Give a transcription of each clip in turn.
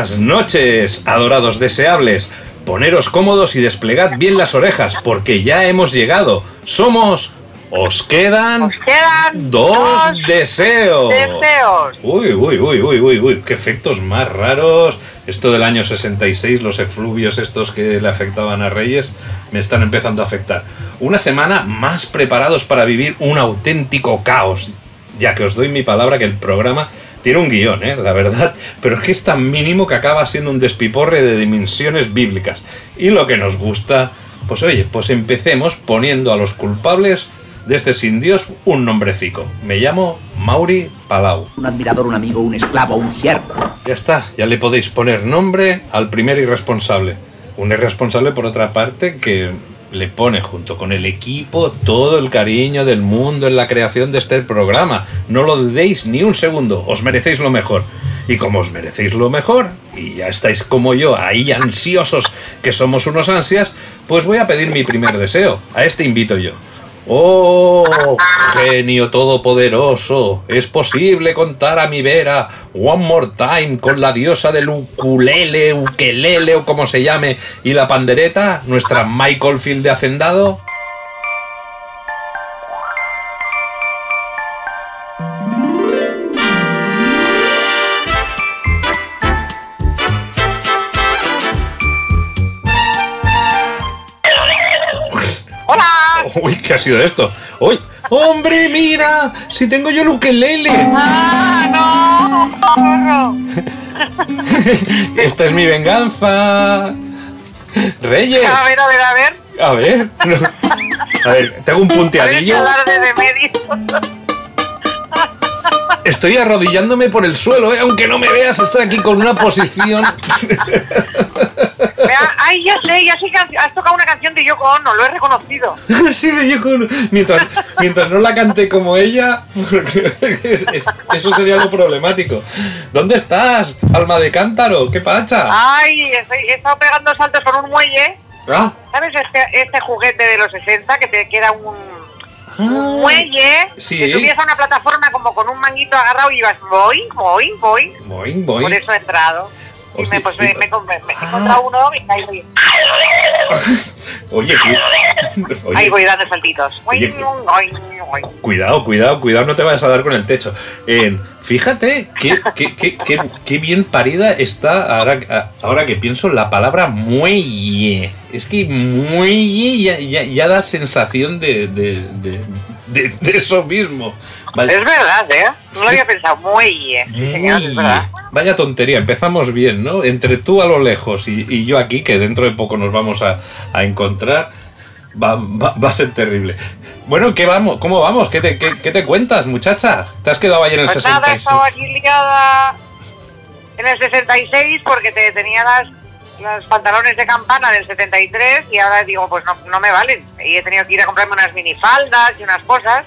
Buenas noches, adorados deseables. Poneros cómodos y desplegad bien las orejas, porque ya hemos llegado. Somos... Os quedan... Os quedan dos, dos deseos. deseos. Uy, uy, uy, uy, uy, uy, qué efectos más raros. Esto del año 66, los efluvios estos que le afectaban a Reyes, me están empezando a afectar. Una semana más preparados para vivir un auténtico caos, ya que os doy mi palabra que el programa tiene un guion, ¿eh? la verdad, pero es que es tan mínimo que acaba siendo un despiporre de dimensiones bíblicas. Y lo que nos gusta, pues oye, pues empecemos poniendo a los culpables de este sin Dios un nombrecico. Me llamo Mauri Palau. un admirador, un amigo, un esclavo, un siervo. Ya está, ya le podéis poner nombre al primer irresponsable. Un irresponsable, por otra parte, que le pone junto con el equipo todo el cariño del mundo en la creación de este programa. No lo dudéis ni un segundo, os merecéis lo mejor. Y como os merecéis lo mejor, y ya estáis como yo, ahí ansiosos que somos unos ansias, pues voy a pedir mi primer deseo. A este invito yo. Oh, genio todopoderoso, es posible contar a mi vera One More Time con la diosa del ukulele, ukelele o como se llame, y la pandereta, nuestra Michael Field de Hacendado. Uy, ¿qué ha sido esto? ¡Uy! ¡Hombre, mira! Si tengo yo el ukelele. Ah, no. Esta es mi venganza. Reyes. A ver, a ver, a ver. A ver. no. A ver, tengo un punteadillo. Estoy arrodillándome por el suelo, ¿eh? aunque no me veas, estoy aquí con una posición. Vea, Ay, ya sé, ya sé que has has tocado una canción de Yoko Ono, lo he reconocido. Sí, de Yoko Ono. mientras, mientras no la cante como ella, porque es- es- eso sería lo problemático. ¿Dónde estás, alma de cántaro? ¿Qué pacha? Ay, estoy- he estado pegando saltos con un muelle. Ah, ¿Sabes este, este juguete de los 60 que te queda un, un muelle? sí. Que subías a una plataforma como con un manguito agarrado y ibas voy, voy, voy. Boing, boing. Por eso he entrado. Y Hostia, me, pues, me, y- me, me- he encontrado uno y ahí voy, Oye, oye, ahí voy dando saltitos. Oye. Cuidado, cuidado, cuidado, no te vayas a dar con el techo. Eh, fíjate qué, qué- qué- qué- bien parida está, ahora, ahora que pienso, la palabra muelle. Es que muelle ya, ya- ya da sensación de, de- de- de eso mismo. Es verdad, ¿eh? No lo había pensado. Muelle. Sí, señor, es Muelle. verdad. Vaya tontería, empezamos bien, ¿no? Entre tú a lo lejos y, y yo aquí, que dentro de poco nos vamos a, a encontrar, va, va- va a ser terrible. Bueno, ¿qué vamos? ¿Cómo vamos? ¿Qué te, qué, qué te cuentas, muchacha? ¿Te has quedado ayer en el Pues nada, he 66? estado aquí liada en el 66 porque te tenía las, los pantalones de campana del 73 y ahora digo, pues no, no me valen. Y he tenido que ir a comprarme unas minifaldas y unas cosas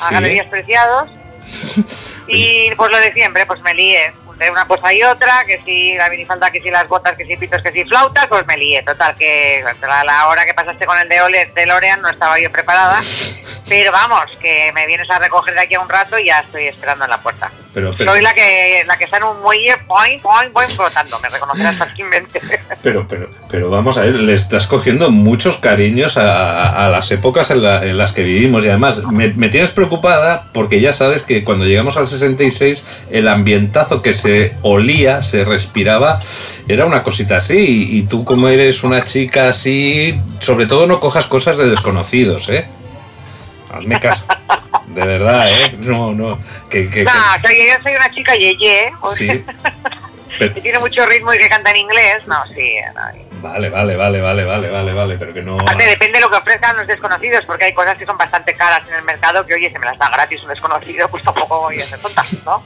a Sí. galerías preciados. Y pues lo de siempre, pues me lié. De una cosa y otra, que si la minifalda, que si las botas, que si pitos, que si flautas, pues me lié. Total, que a la, la hora que pasaste con el de Ole, de Lorean no estaba yo preparada. Pero vamos, que me vienes a recoger de aquí a un rato y ya estoy esperando en la puerta. Pero, pero, Soy la que la que está en un muelle, point, point, point, flotando. Me reconocerás fácilmente. pero, pero, pero vamos a ver, le estás cogiendo muchos cariños a, a las épocas en, la- en las que vivimos y además me, me tienes preocupada porque ya sabes que cuando llegamos al 66 el ambientazo que se olía, se respiraba, era una cosita así y, y tú como eres una chica así, sobre todo no cojas cosas de desconocidos, ¿eh? Hazme caso. De verdad, ¿eh? No, no. Que, que- que- No, soy, yo soy una chica yeye, o sí. sea, Pero- que tiene mucho ritmo y que canta en inglés. No, sí. no. Vale, vale, vale, vale, vale, vale, vale, pero que no. Aparte, depende de lo que ofrezcan los desconocidos, porque hay cosas que son bastante caras en el mercado que, oye, se me las da gratis un desconocido, pues tampoco voy a ser tonta, ¿no?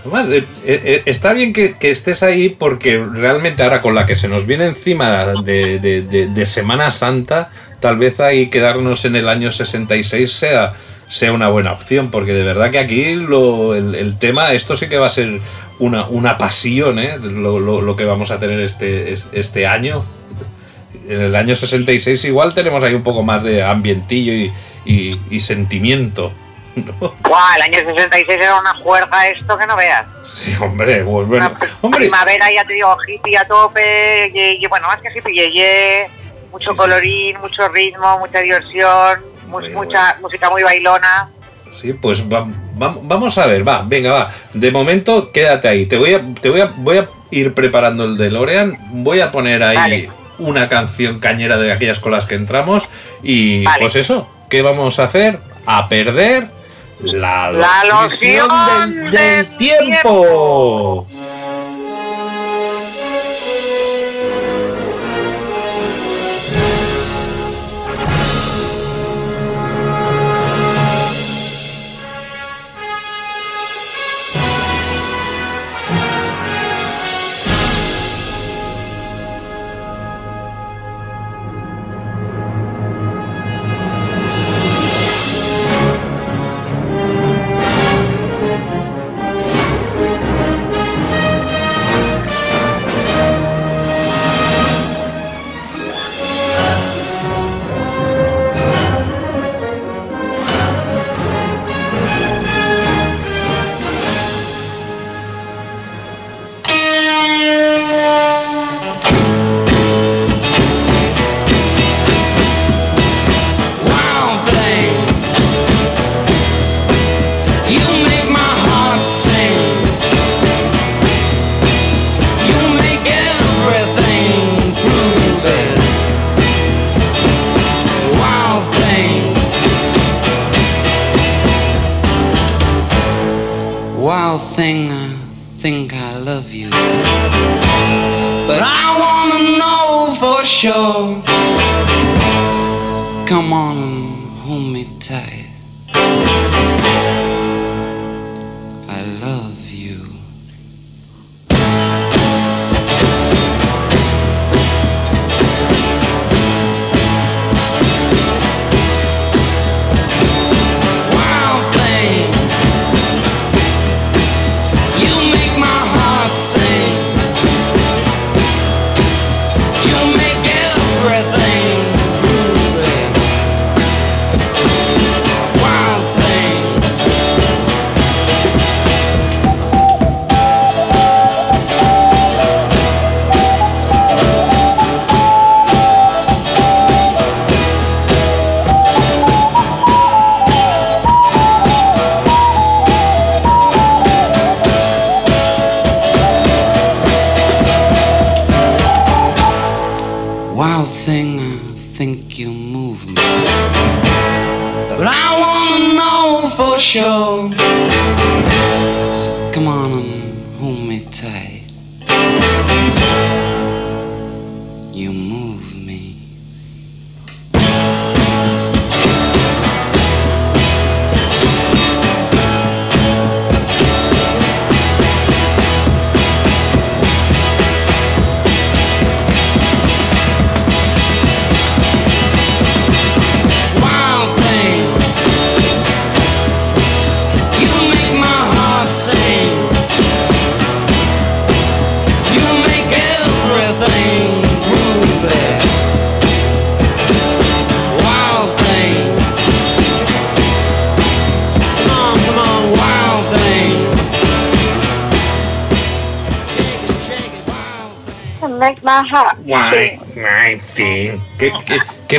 Además, eh, eh, eh, está bien que, que estés ahí porque realmente ahora con la que se nos viene encima de, de- de- de Semana Santa, tal vez ahí quedarnos en el año 66 sea, sea una buena opción, porque de verdad que aquí lo, el, el tema, esto sí que va a ser una, una pasión, ¿eh? lo, lo- lo que vamos a tener este, este, año. En el año 66 igual tenemos ahí un poco más de ambientillo y, y- y sentimiento. ¿no? Buah, el año 66 era una juerga esto que no veas. Sí, hombre, pues bueno, Una pri- hombre, primavera, ya te digo, hippie a tope, ye- ye- bueno, más que hippie, ye, mucho Sí, sí. colorín, mucho ritmo, mucha diversión, Bueno, mucha música muy bailona. Sí, pues va- va- vamos a ver, va, venga, va. De momento, quédate ahí. Te voy a, te voy a, voy a ir preparando el DeLorean. Voy a poner ahí Vale. una canción cañera de aquellas con las que entramos. Y Vale. pues eso, ¿qué vamos a hacer? A perder la, La loción loción del, del del tiempo.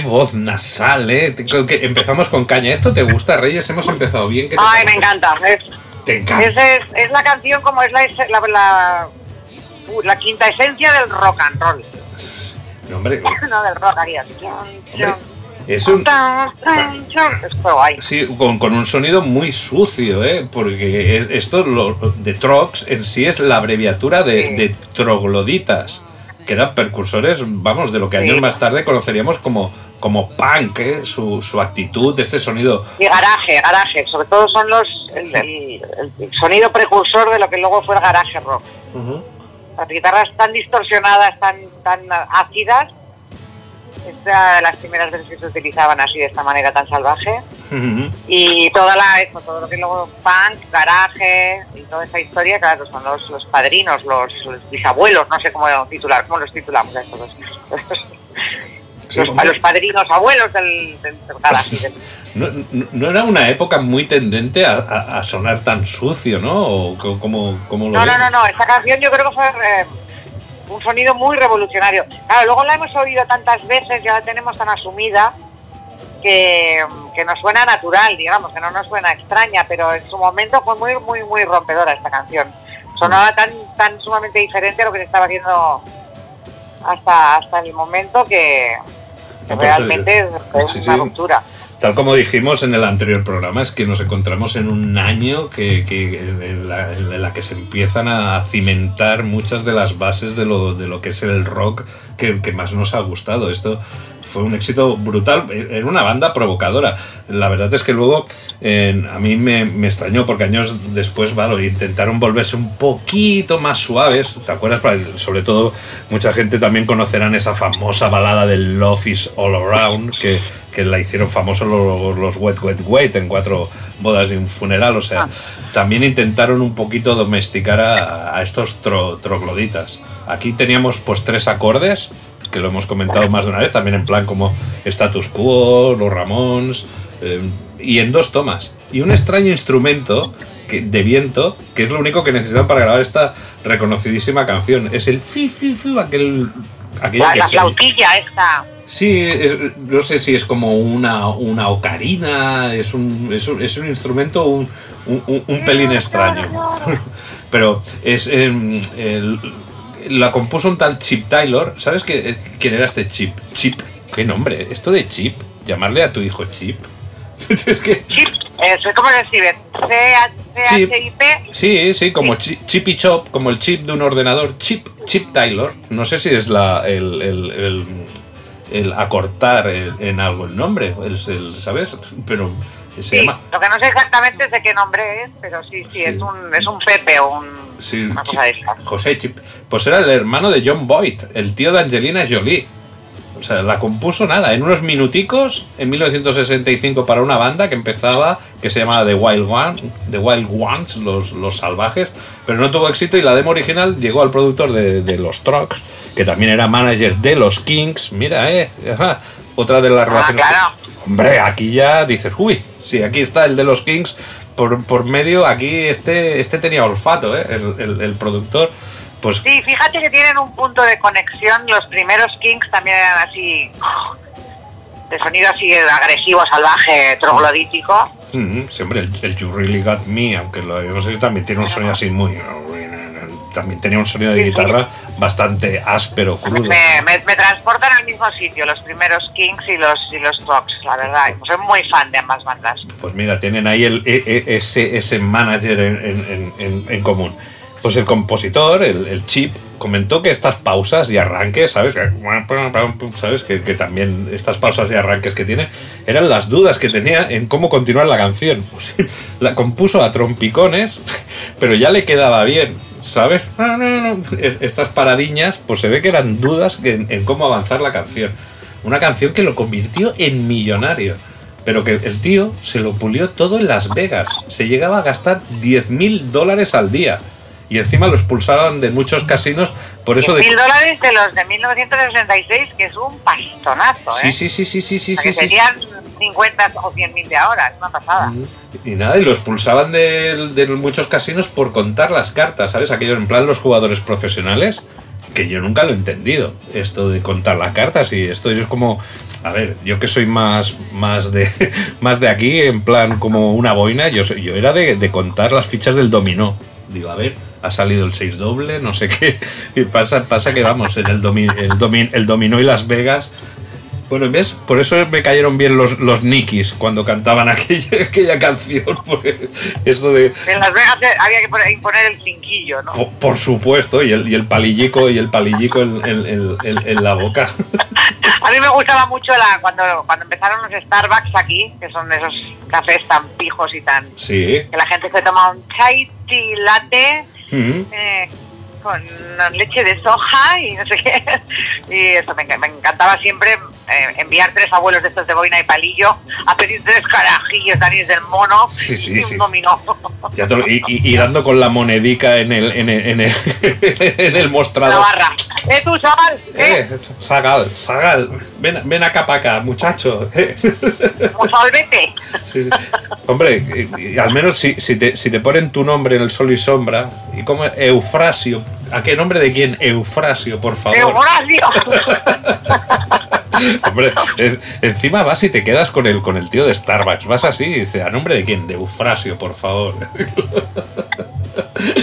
Qué- voz nasal, ¿eh? Empezamos con caña. ¿Esto te gusta, Reyes? Hemos empezado bien. ¿Qué te Ay, me encanta. Es, Te encanta. Esa es, es la canción como es la, la, la, uh, la quinta esencia del rock and roll. No, hombre, no del rock, haría. es un... Sí, con, con un sonido muy sucio, ¿eh? Porque es- esto lo, de Trox en sí es la abreviatura de, Sí. de trogloditas, que eran precursores, vamos, de lo que Sí. años más tarde conoceríamos como, como punk, ¿eh? Su, su actitud, este sonido. Y garaje, garaje. Sobre todo son los el, el- el sonido precursor de lo que luego fue el garaje rock. Las guitarras tan distorsionadas, tan, tan ácidas. Esta de las primeras veces que se utilizaban así de esta manera tan salvaje. Y toda la, eso, todo lo que luego punk, garaje y toda esa historia, claro, son los, los padrinos, los, los bisabuelos, no sé cómo titular, cómo los titulamos a estos dos. Sí, los, padrinos, abuelos del, No, no- era una época muy tendente a, a- a sonar tan sucio, ¿no? ¿O co- cómo, cómo lo No, no, no, no, esta canción yo creo que fue eh, un sonido muy revolucionario. Claro, luego la hemos oído tantas veces, ya la tenemos tan asumida, que, que nos suena natural, digamos, que no nos suena extraña, pero en su momento fue muy, muy, muy rompedora esta canción. Sonaba tan, tan sumamente diferente a lo que se estaba haciendo hasta, hasta el momento que, realmente sí, una sí. ruptura. Tal como dijimos en el anterior programa, es que nos encontramos en un año que, que- en, la, en la que se empiezan a cimentar muchas de las bases de lo, de lo que es el rock que, más nos ha gustado. Esto fue un éxito brutal. Era una banda provocadora. La verdad es que luego eh, a mí me, me extrañó porque años después vale, intentaron volverse un poquito más suaves. ¿Te acuerdas? Sobre todo, mucha gente también conocerán esa famosa balada del Love is All Around que, que la hicieron famosos los, los Wet Wet Wet en cuatro bodas y un funeral. O sea, también intentaron un poquito domesticar a, a estos tro- trogloditas. Aquí teníamos pues tres acordes que lo hemos comentado más de una vez, también en plan como Status Quo, Los Ramones, eh, y en dos tomas. Y un extraño instrumento que, de viento, que es lo único que necesitan para grabar esta reconocidísima canción. Es el fi, fi, fi, aquel... aquella La, que la flautilla esta. Sí, es- no sé si es como una, una ocarina, es un, es un, es un instrumento un, un- pelín extraño. Pero es em, el- la compuso un tal Chip Taylor. ¿Sabes qué, quién era este Chip? Chip, qué nombre, esto de Chip, llamarle a tu hijo Chip. es que, Chip, eh, ¿cómo se escribe? C-H-I-P. sí, sí, como chi- Chip y Chop, como el chip de un ordenador. Chip, Chip Taylor. No sé si es la, el, el- el- acortar el- en algo el nombre, el- el- ¿sabes? Pero se Sí, llama... lo que no sé exactamente es de qué nombre es, pero sí, sí, Sí. Es, un, es un Pepe o un, una cosa de esta. José Chip. Pues era el hermano de John Boyd, el tío de Angelina Jolie. O sea, la compuso nada, en unos minuticos, en 1965 para una banda que empezaba, que se llamaba The Wild, One, The Wild Ones, los, los salvajes, pero no tuvo éxito y la demo original llegó al productor de, de los Trucks, que también era manager de los Kings. Mira, eh, ajá, otra de las Ah, relaciones. claro. Hombre, aquí ya dices, uy, sí, aquí está el de los Kings por, por medio, aquí este, este tenía olfato, ¿eh? el, el- el productor. Pues Sí, fíjate que tienen un punto de conexión. Los primeros Kings también eran así, de sonido así agresivo, salvaje, troglodítico. mm, siempre el, el You Really Got Me, aunque lo habíamos oído, también tiene un sonido así muy. También tenía un sonido de guitarra bastante áspero, crudo. Me, me, me transportan al mismo sitio, los primeros Kings y los, y los Trucks, la verdad. Soy muy fan de ambas bandas. Pues mira, tienen ahí el, e- e- ese, ese manager en, en- en- en común. Pues el compositor, el, Chip, comentó que estas pausas y arranques, ¿sabes? ¿Sabes? Que, también estas pausas y arranques que tiene eran las dudas que tenía en cómo continuar la canción. La compuso a trompicones, pero ya le quedaba bien, ¿sabes? No, no, no. Es- Estas paradiñas, pues se ve que eran dudas en, cómo avanzar la canción. Una canción que lo convirtió en millonario. Pero que el tío se lo pulió todo en Las Vegas. Se llegaba a gastar 10 mil dólares al día. Y encima lo expulsaron de muchos casinos por eso de... Mil dólares de los de 1966, que es un pastonazo, ¿eh? Sí, sí, sí, sí, sí, sí, sí, que sí. serían 50 o 100 mil de ahora, es una pasada. Y nada, y lo expulsaban de, de muchos casinos por contar las cartas, ¿sabes? Aquellos en plan los jugadores profesionales que yo nunca lo he entendido, esto de contar las cartas y esto es como, a ver, yo que soy más, más, de, más de aquí, en plan como una boina, yo, soy- yo era de, de contar las fichas del dominó. Digo, a ver, ha salido el 6 doble, no sé qué, y pasa, pasa que vamos, en el, domi- el, domi- el dominó y Las Vegas... Bueno, ¿ves? Por eso me cayeron bien los, los Nikis cuando cantaban aquella, aquella canción. Porque esto de, En Las Vegas había que poner, imponer el cinquillo, ¿no? por, por supuesto, y el, y el palillico y el palillico en, en- en- en- la boca. A mí me gustaba mucho la cuando, cuando empezaron los Starbucks aquí, que son esos cafés tan pijos y tan... Sí. que la gente se toma un chai tea latte Mm. eh, con leche de soja y no sé qué. Y eso me, enc- me encantaba siempre eh, enviar tres abuelos de estos de boina y palillo a pedir tres carajillos Danis del mono Sí, sí, y un sí. dominó. Ya te lo- y, y- y dando con la monedica en el, en el, en el, en el La mostrador. barra. ¡Eh, tú! ¡Eh! Eh, Zagal, Zagal, ven, ven acá para acá, muchacho. eh. ¡Mozalbete! Sí, sí. Hombre, y al menos si, si, te, si te ponen tu nombre en el sol y sombra, y como Eufrasio, ¿a qué nombre de quién? Eufrasio, por favor. ¡Eufrasio! Hombre, en- encima vas y te quedas con el, con el tío de Starbucks. Vas así y dice, ¿a nombre de quién? De Eufrasio, por favor.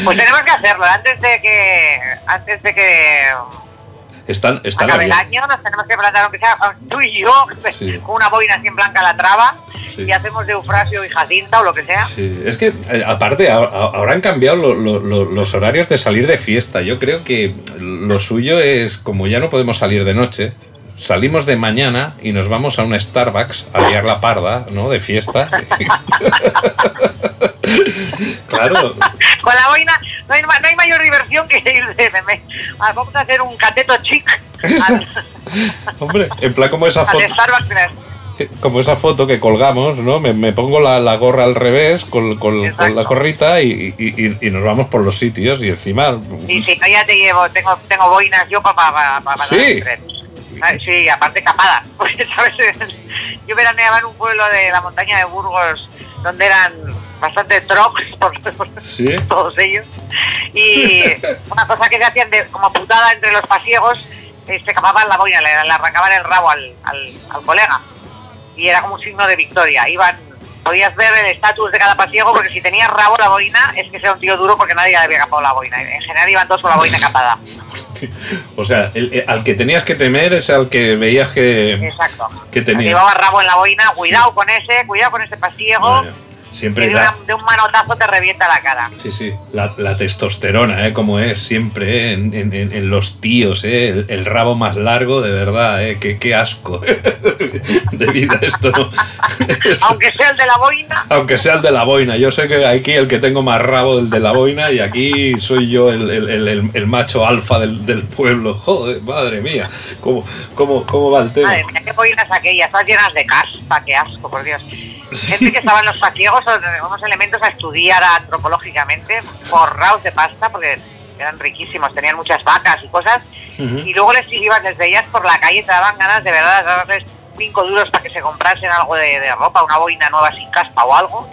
Pues tenemos que hacerlo. Antes de que antes de que Están, están acabe el año, nos tenemos que plantar, aunque sea tú y yo, Sí. con una boina así en blanca la traba, Sí. y hacemos de Eufrasio y Jacinta o lo que sea. Sí, es que eh, aparte ahora, ahora han cambiado lo- lo- lo- los horarios de salir de fiesta. Yo creo que lo suyo es, como ya no podemos salir de noche, salimos de mañana y nos vamos a un Starbucks a liar la parda, ¿no? De fiesta. claro, Con la boina no hay, no hay mayor diversión que ir de meme. Ah, Vamos a hacer un cateto chic al, hombre, en plan como esa foto. Como esa foto que colgamos, ¿no? Me, me pongo la, la gorra al revés con, con- con la gorrita y, y- y- y nos vamos por los sitios y encima... Y si no, ya te llevo, tengo, tengo boinas yo para pa, pa, pa Sí. Ah, Sí, aparte capadas. Porque, ¿sabes? Yo veraneaba en un pueblo de la montaña de Burgos donde eran bastante trocs, por, por Sí. todos ellos. Y una cosa que se hacían de, como putada entre los pasiegos, eh, se capaban la boina, le, le arrancaban el rabo al, al, al colega. Y era como un signo de victoria. Iban, podías ver el estatus de cada pasiego, porque si tenías rabo la boina, es que sea un tío duro porque nadie le había capado la boina. En general iban todos con la boina capada. O sea, el- el- al que tenías que temer es al que veías que, Exacto. que tenía. Llevaba rabo en la boina, cuidado con ese, cuidado con ese pasiego, Bueno, siempre de, la, una- de un manotazo te revienta la cara. sí, sí, la, la testosterona, ¿eh? Como es siempre, ¿eh? en, en- en- los tíos, ¿eh? El, el rabo más largo, de verdad, ¿eh? Qué, qué asco de vida esto. Esto- Aunque sea el de la boina, Aunque sea el de la boina, yo sé que aquí el que tengo más rabo el de la boina y aquí soy yo el, el- el- macho alfa del, del pueblo. Joder, madre mía, ¿cómo, cómo, cómo va el tema? madre mía, qué boinas aquellas, todas llenas de caspa, qué asco, por Dios. Gente que estaba en los pasiegos son unos elementos a estudiar antropológicamente, forrados de pasta, porque eran riquísimos, tenían muchas vacas y cosas, y luego les ibas, les veías por la calle, te daban ganas de verdad de darles cinco duros para que se comprasen algo de, de ropa, una boina nueva sin caspa o algo.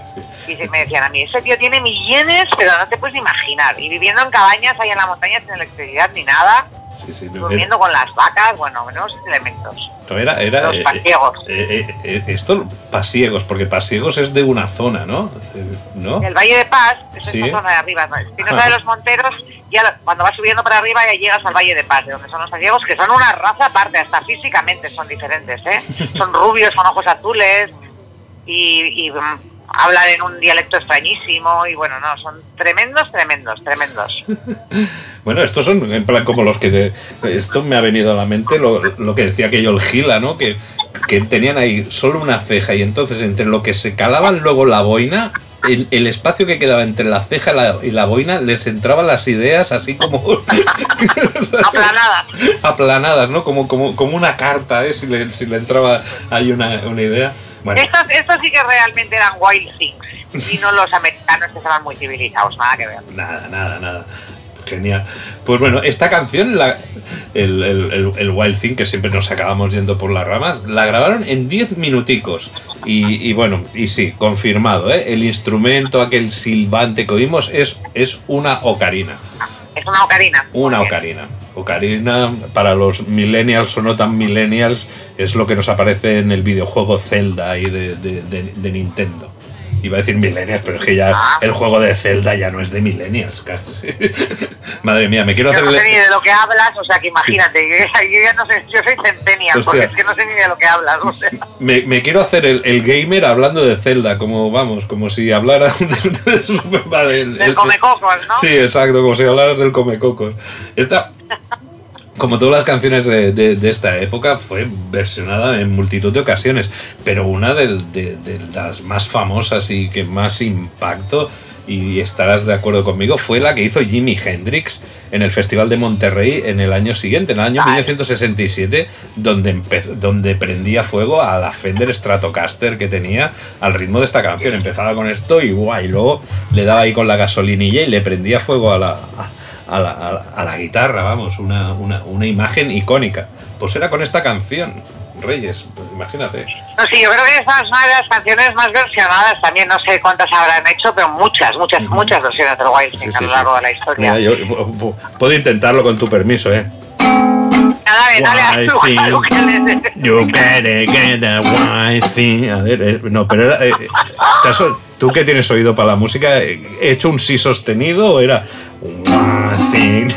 Y se- me decían a mí, ese tío tiene millones, pero no te puedes imaginar. Y viviendo en cabañas ahí en la montaña sin electricidad ni nada, Sí, durmiendo con las vacas, bueno, menos elementos. No, era, era, Los eh, pasiegos. eh, eh, eh, esto, pasiegos, porque pasiegos es de una zona, ¿no? ¿No? El Valle de Paz es Sí. esta zona de arriba. ¿no? Espinosa de los Monteros, ya cuando vas subiendo para arriba ya llegas al Valle de Paz, de donde son los pasiegos, que son una raza aparte, hasta físicamente son diferentes, ¿eh? Son rubios, con ojos azules y, y, mm, hablan en un dialecto extrañísimo y bueno, no, son tremendos, tremendos, tremendos. Bueno, estos son en plan como los que... de- esto me ha venido a la mente lo, lo que decía aquello el Gila, ¿no? Que, que tenían ahí solo una ceja y entonces entre lo que se calaban luego la boina... El, el espacio que quedaba entre la ceja y la, y la boina les entraban las ideas así como Aplanadas. aplanadas, ¿no? Como, como, como una carta, ¿eh? Si le, si le entraba ahí una, una idea. Bueno, Estos, estos sí que realmente eran wild things y no los americanos que estaban muy civilizados, nada que ver. Nada, nada, nada. Genial. Pues bueno, esta canción, la, el, el- el- el Wild Thing, que siempre nos acabamos yendo por las ramas, la grabaron en 10 minuticos. Y, y bueno, y sí, confirmado, ¿eh? El instrumento, aquel silbante que oímos, es, es una ocarina. Es una ocarina. Una ocarina. Ocarina, para los millennials o no tan millennials, es lo que nos aparece en el videojuego Zelda ahí de, de- de- de Nintendo. Iba a decir millennials, pero es que ya Ah. el juego de Zelda ya no es de millennials, casi. Madre mía, me quiero Yo hacer... no sé ni de lo que hablas, o sea que imagínate, yo, ya- yo ya no sé, yo soy centennial, porque es que no sé ni de lo que hablas, o sea. Me, me quiero hacer el, el gamer hablando de Zelda, como vamos, como si hablara del, del Super Mario. Del Comecocos, ¿no? Sí, exacto, como si hablaras del Comecocos. Esta, como todas las canciones de, de- de esta época, fue versionada en multitud de ocasiones, pero una de, de las más famosas y que más impacto, y estarás de acuerdo conmigo, fue la que hizo Jimi Hendrix en el Festival de Monterrey en el año siguiente, en el año Vale. 1967, donde, donde prendía fuego a la Fender Stratocaster que tenía al ritmo de esta canción. Empezaba con esto y guay, luego le daba ahí con la gasolinilla y le prendía fuego a la, a la, a la- a la guitarra, vamos, una, una, una imagen icónica. Pues era con esta canción, Reyes, pues imagínate. No, sí, yo creo que es una de las canciones más versionadas también, no sé cuántas habrán hecho, pero muchas, muchas, muchas versiones del Wild Sí, a lo sí. largo de la historia. Mira, yo puedo intentarlo con tu permiso, ¿eh? Dale, dale a a You gotta get a. A ver, eh, no, pero era. eh, eh, ¿te has o- ¿Tú que tienes oído para la música, he hecho un sí sostenido o era thing?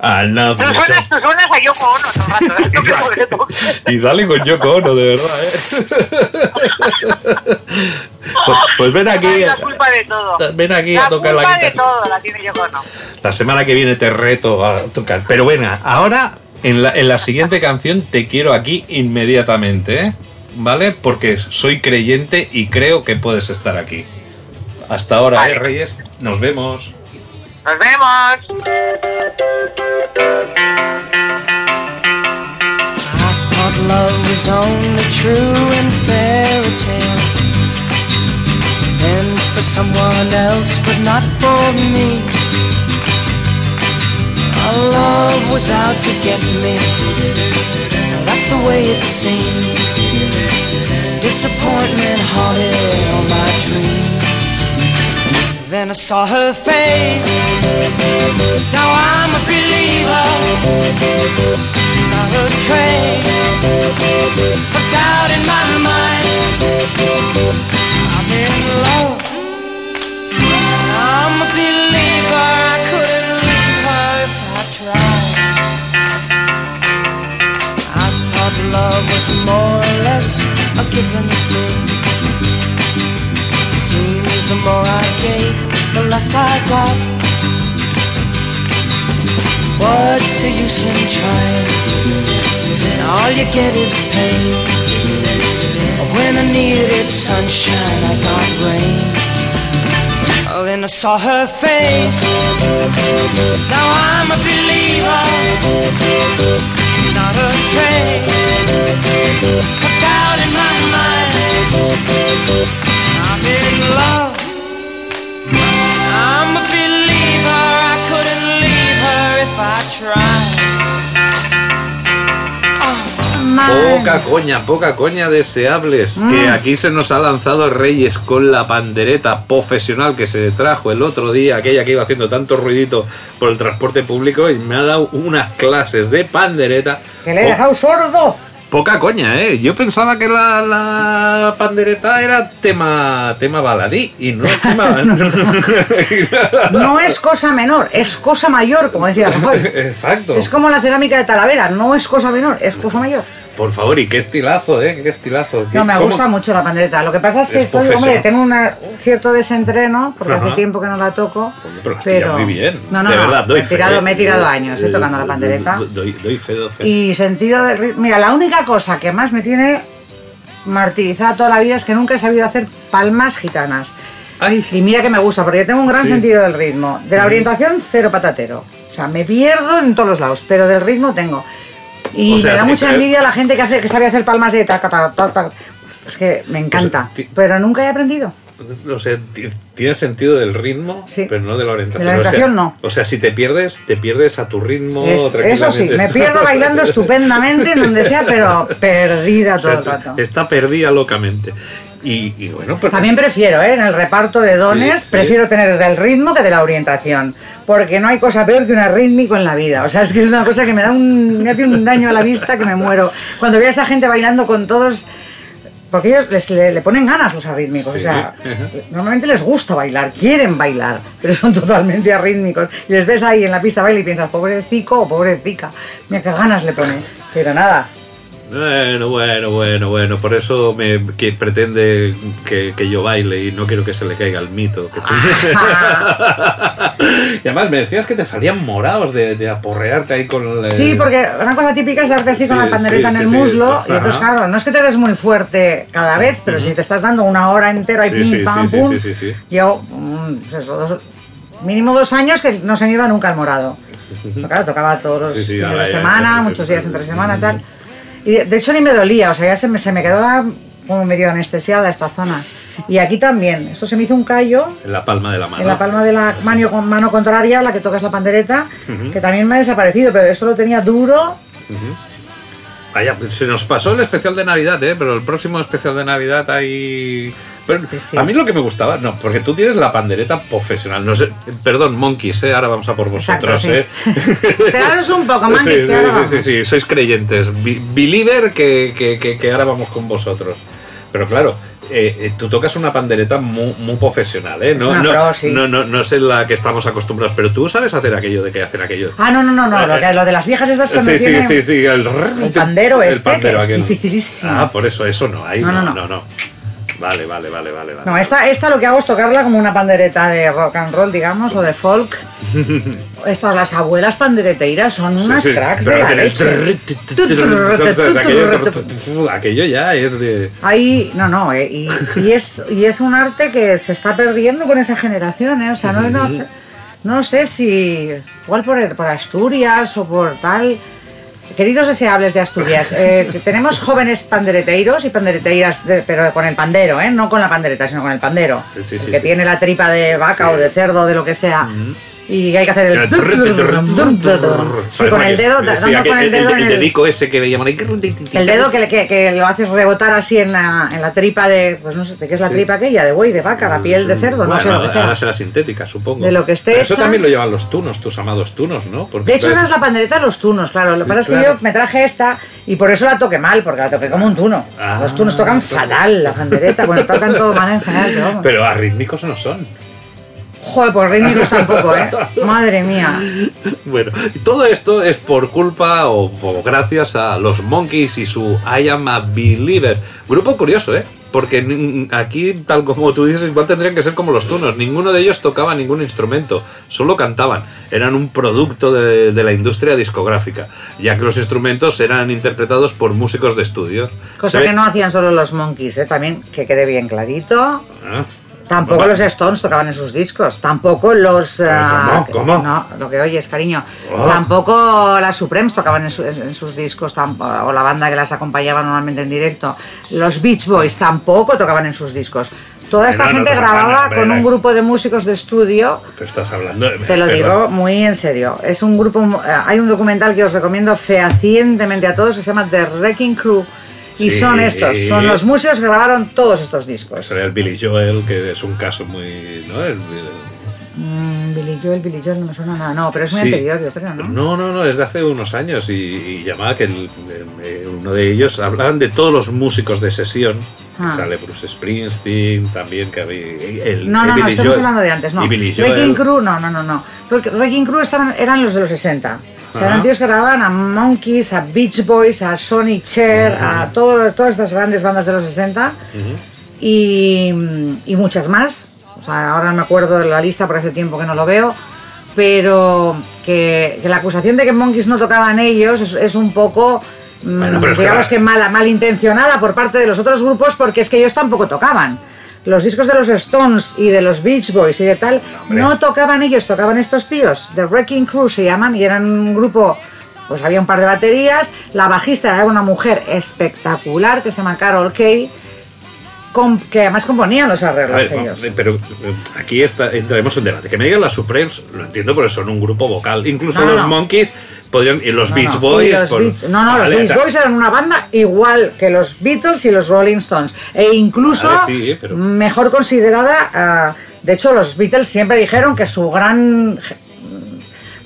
I love Tú you tú suenas a Yoko Ono el rato, ¿eh? Y dale con Yoko Ono, de verdad, ¿eh? Pues, pues ven aquí. La culpa de todo. Ven aquí la a tocar la culpa guitarra. de todo la tiene Yoko Ono. La semana que viene te reto a tocar. Pero bueno, ahora en la, en la siguiente canción te quiero aquí inmediatamente, ¿eh? ¿Vale? Porque soy creyente y creo que puedes estar aquí. Hasta ahora, Vale. ¿eh, Reyes? Nos vemos. Nos vemos. I thought love was only true in fairy tales. And for someone else, but not for me. Our love was out to get me. That's the way it seemed. Disappointment Then I saw her face. Now I'm a believer not a trace of doubt in my mind. I'm in love. I'm a believer. I couldn't leave her if I tried. I thought love was more or less a given thing. Seems the more I gave, the less I got. What's the use in trying? All you get is pain. When I needed sunshine, I got rain. Oh, then I saw her face. Now I'm a believer, not a trace of doubt in my mind. I'm in love. I'm a believer. I couldn't leave her if I tried. Poca coña, poca coña deseables. Que aquí se nos ha lanzado Reyes con la pandereta profesional que se trajo el otro día, aquella que iba haciendo tanto ruidito por el transporte público y me ha dado unas clases de pandereta. Que le he dejado sordo. Poca coña, ¿eh? Yo pensaba que la, la pandereta era tema, tema baladí y no es tema... No es cosa menor, es cosa mayor, como decía Rajoy. Exacto. Es como la cerámica de Talavera, no es cosa menor, es cosa mayor. Por favor, y qué estilazo, ¿eh? Qué estilazo. No, me ¿Cómo- gusta mucho la pandereta. Lo que pasa es que Es profesional. hombre, tengo una- un cierto desentreno, porque Ajá. hace tiempo que no la toco. Pero la pillado muy bien. No, no, de no, verdad, doy me, fe, tirado, ¿eh? me he tirado Eh, años eh, tocando la pandereta. Doy, doy, fe, doy fe. Y sentido de Mira, la única cosa que más me tiene martirizada toda la vida es que nunca he sabido hacer palmas gitanas. Ay, Y mira que me gusta, porque yo tengo un gran Sí. sentido del ritmo. De la orientación, cero patatero. O sea, me pierdo en todos los lados, pero del ritmo tengo. Y O sea, me da mucha envidia la gente que hace que sabe hacer palmas de taca, taca, taca. Es que me encanta, pero nunca he aprendido. No sé, ti- tiene sentido del ritmo, Sí. pero no de la orientación. De la orientación o sea, no. O sea, si te pierdes, te pierdes a tu ritmo. Es- eso sí, me pierdo bailando estupendamente en donde sea, pero perdida O todo sea, el rato. está perdida locamente. Y, y bueno, pero También prefiero, ¿eh? en el reparto de dones, Sí, sí. prefiero tener del ritmo que de la orientación. Porque no hay cosa peor que un arrítmico en la vida. O sea, es que es una cosa que me da un, me hace un daño a la vista que me muero. Cuando veo a esa gente bailando con todos. Porque ellos les, le, le ponen ganas los arrítmicos. Sí. O sea, normalmente les gusta bailar, quieren bailar, pero son totalmente arrítmicos. Y les ves ahí en la pista baile y piensas, pobrecico o pobretica. Mira qué ganas le pone. Pero nada, Bueno, bueno, bueno, bueno. Por eso me que pretende que, que yo baile y no quiero que se le caiga el mito. que y además me decías que te salían morados de, de aporrearte ahí con el. Sí, porque una cosa típica es darte así con la pandereta sí, en el sí. muslo y entonces claro, no es que te des muy fuerte cada vez, pero si te estás dando una hora entera y Sí, pim sí, pam sí, pum, sí, sí, sí. llevo mm, pues eso, dos- mínimo dos años que no se me iba nunca el morado. Pero claro, tocaba todos los Sí, sí, fines ahora de semana, ya, ya, muchos días entre semana y tal. Y de, hecho ni me dolía, o sea, ya se me, se me quedó la- como medio anestesiada esta zona. Y aquí también, esto se me hizo un callo En la palma de la mano. en la palma de la mano, con mano contraria, la que tocas la pandereta, que también me ha desaparecido, pero esto lo tenía duro. Vaya, se nos pasó el especial de Navidad, ¿eh? Pero el próximo especial de Navidad hay... Pero Sí, sí. A mí lo que me gustaba, no, porque tú tienes la pandereta profesional. No sé, perdón, monkeys, ¿eh? Ahora vamos a por vosotros, Exacto, ¿eh? Esperaros un poco, Monkeys, sí, que sí, ahora sí, vamos. sí, sí, sois creyentes. Believer que, que, que, que ahora vamos con vosotros. Pero claro, eh, eh, tú tocas una pandereta muy, muy profesional, ¿eh? No, no, pro, sí. no, no, no es en la que estamos acostumbrados, pero tú sabes hacer aquello de que hacen aquello. Ah, no, no, no, no, lo, que- lo de las viejas estas cuando Sí, sí, tienen sí, sí, el, el pandero el este, pandero que es dificilísimo. Ah, por eso, eso no, ahí No, no, no, no, no. no. Vale, vale, vale, vale. vale. No, esta, esta lo que hago es tocarla como una pandereta de rock and roll, digamos, o de folk. Estas, las abuelas pandereteiras, son unas sí, cracks de la leche. aquello, aquello ya es de... Ahí, no, no, eh, y, y es, y es un arte que se está perdiendo con esa generación, ¿eh? O sea, no, no, no sé si, igual por, por Asturias o por tal. Queridos deseables de Asturias, eh, tenemos jóvenes pandereteiros y pandereteiras, de- pero con el pandero, ¿eh? No con la pandereta, sino con el pandero. Sí, sí, el que sí. tiene la tripa de vaca o de cerdo o de lo que sea. Y hay que hacer el... Sí, con el dedo, dando con el dedo el... dedico ese que veíamos. El dedo que, que, que lo haces rebotar así en la, en la tripa de, pues no sé, ¿de qué es la tripa aquella? De buey, de vaca, la piel de cerdo, no sé lo que sea. Ahora será sintética, supongo. De lo que esté Eso también lo llevan los tunos, tus amados tunos, ¿no? De hecho, esa es la pandereta de los tunos, claro. Lo que pasa es que yo me traje esta y por eso la toqué mal, porque la toqué como un tuno. Ah, los tunos tocan fatal, la pandereta. Bueno, tocan todo mal en general, pero vamos. Pero arrítmicos no son. Joder, por rítmicos tampoco, ¿eh? Madre mía. Bueno, todo esto es por culpa o, o gracias a los Monkeys y su I Am a Believer. Grupo curioso, ¿eh? Porque aquí, tal como tú dices, igual tendrían que ser como los tunos. Ninguno de ellos tocaba ningún instrumento, solo cantaban. Eran un producto de, de la industria discográfica, ya que los instrumentos eran interpretados por músicos de estudio. Cosa que no hacían solo los monkeys, ¿eh? También, que quede bien clarito. Ah, Tampoco los Stones tocaban en sus discos, tampoco los... ¿cómo? ¿Cómo? No, lo que oyes, cariño. Oh. Tampoco las Supremes tocaban en, su- en sus discos, o la banda que las acompañaba normalmente en directo. Los Beach Boys tampoco tocaban en sus discos. Toda esta No, gente grababa con un era- grupo de músicos de estudio, Pero estás hablando de... te lo digo muy en serio. Es un grupo, eh, hay un documental que os recomiendo fehacientemente a todos que se llama The Wrecking Crew. Y Sí. son estos, son los músicos que grabaron todos estos discos. Sería el Billy Joel, que es un caso muy... ¿no? El- Mm, Billy Joel, Billy Joel no me suena nada. No, pero es muy Sí. anterior, yo creo, ¿no? No, no, no, es de hace unos años y, y llamaba que el- eh, uno de ellos hablaban de todos los músicos de sesión. Ah. Sale Bruce Springsteen también, que había. El, No, no, no, estamos Joel- hablando de antes, no. Y Billy Joel. Wrecking Crew, no, no, no, no. Porque Wrecking Crew estaban, eran los de los 60. O sea, eran tíos que grababan a Monkeys, a Beach Boys, a Sonny Cher, a todo- todas estas grandes bandas de los 60 y, y muchas más. O sea, ahora no me acuerdo de la lista, por hace tiempo que no lo veo. Pero que, que la acusación de que Monkeys no tocaban ellos es, es un poco, mm, Bueno, que digamos la- que, mala, malintencionada por parte de los otros grupos porque es que ellos tampoco tocaban. Los discos de los Stones y de los Beach Boys y de tal, hombre. no tocaban ellos, tocaban estos tíos. The Wrecking Crew se llaman y eran un grupo, pues había un par de baterías. La bajista era una mujer espectacular que se llama Carol Kay. que además componían los arreglos ver, ellos. pero eh, aquí está, entraremos en debate. Que me digan las Supremes, lo entiendo porque son un grupo vocal. Incluso no, los no. Monkeys podrían. Y los No, Beach no. Boys. Y los por- Beach- no, no, Vale, los Beach Boys eran una banda igual que los Beatles y los Rolling Stones. E incluso Vale, sí, pero- mejor considerada. ah, de hecho, los Beatles siempre dijeron que su gran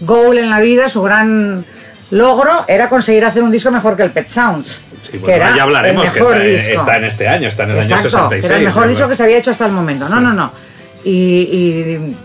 goal en la vida, su gran logro, era conseguir hacer un disco mejor que el Pet Sounds. Sí, que bueno, era ya hablaremos, el que mejor está, disco. está en este año, está en el año Exacto, 66. que era el mejor disco que se había hecho hasta el momento. No, no, no. Y, y-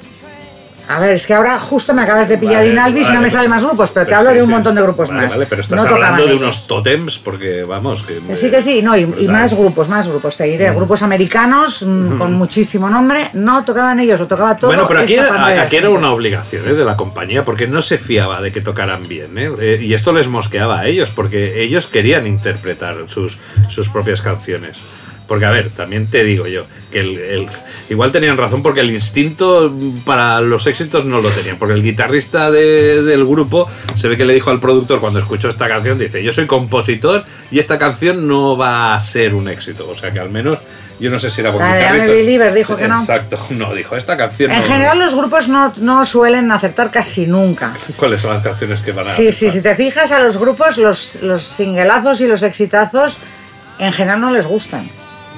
a ver, es que ahora justo me acabas de pillar Vale, Inalvis y vale, no me salen más grupos, pero, te hablo sí, de un sí. montón de grupos Vale, más. Vale, pero estás No hablando de unos tótems, porque vamos. Que, sí, que sí, no, y, y más grupos, más grupos, te diré. Grupos americanos mm, con muchísimo nombre, no tocaban ellos, lo tocaba todo. Bueno, pero aquí, de aquí era una obligación ¿eh? de la compañía porque no se fiaba de que tocaran bien. ¿eh? Eh, y esto les mosqueaba a ellos porque ellos querían interpretar sus, sus propias canciones. Porque, a ver, también te digo yo, que el, el- igual tenían razón porque el instinto para los éxitos no lo tenían. Porque el guitarrista de- del grupo se ve que le dijo al productor cuando escuchó esta canción, dice, yo soy compositor y esta canción no va a ser un éxito. O sea que al menos, yo no sé si era buen La de. Believer dijo que no. Exacto, no, dijo, esta canción En no- general los grupos no, no suelen aceptar casi nunca. ¿Cuáles son las canciones que van a Sí, sí, si te fijas a los grupos, los, los singelazos y los exitazos en general no les gustan.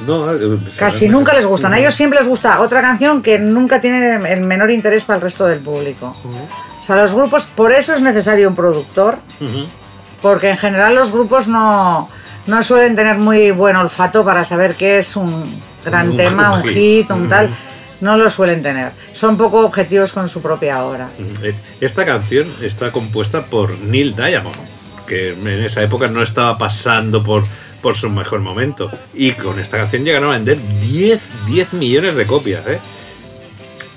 No, eh, Casi nunca les gustan. A ellos siempre les gusta otra canción que nunca tiene el menor interés para el resto del público. O sea, los grupos, por eso es necesario un productor, porque en general los grupos no, no suelen tener muy buen olfato para saber qué es un gran Un- tema, un un hit. un tal. No lo suelen tener. Son poco objetivos con su propia obra. Esta canción está compuesta por Neil Diamond, que en esa época no estaba pasando por, por su mejor momento. Y con esta canción llegaron a vender 10, 10 millones de copias. ¿eh?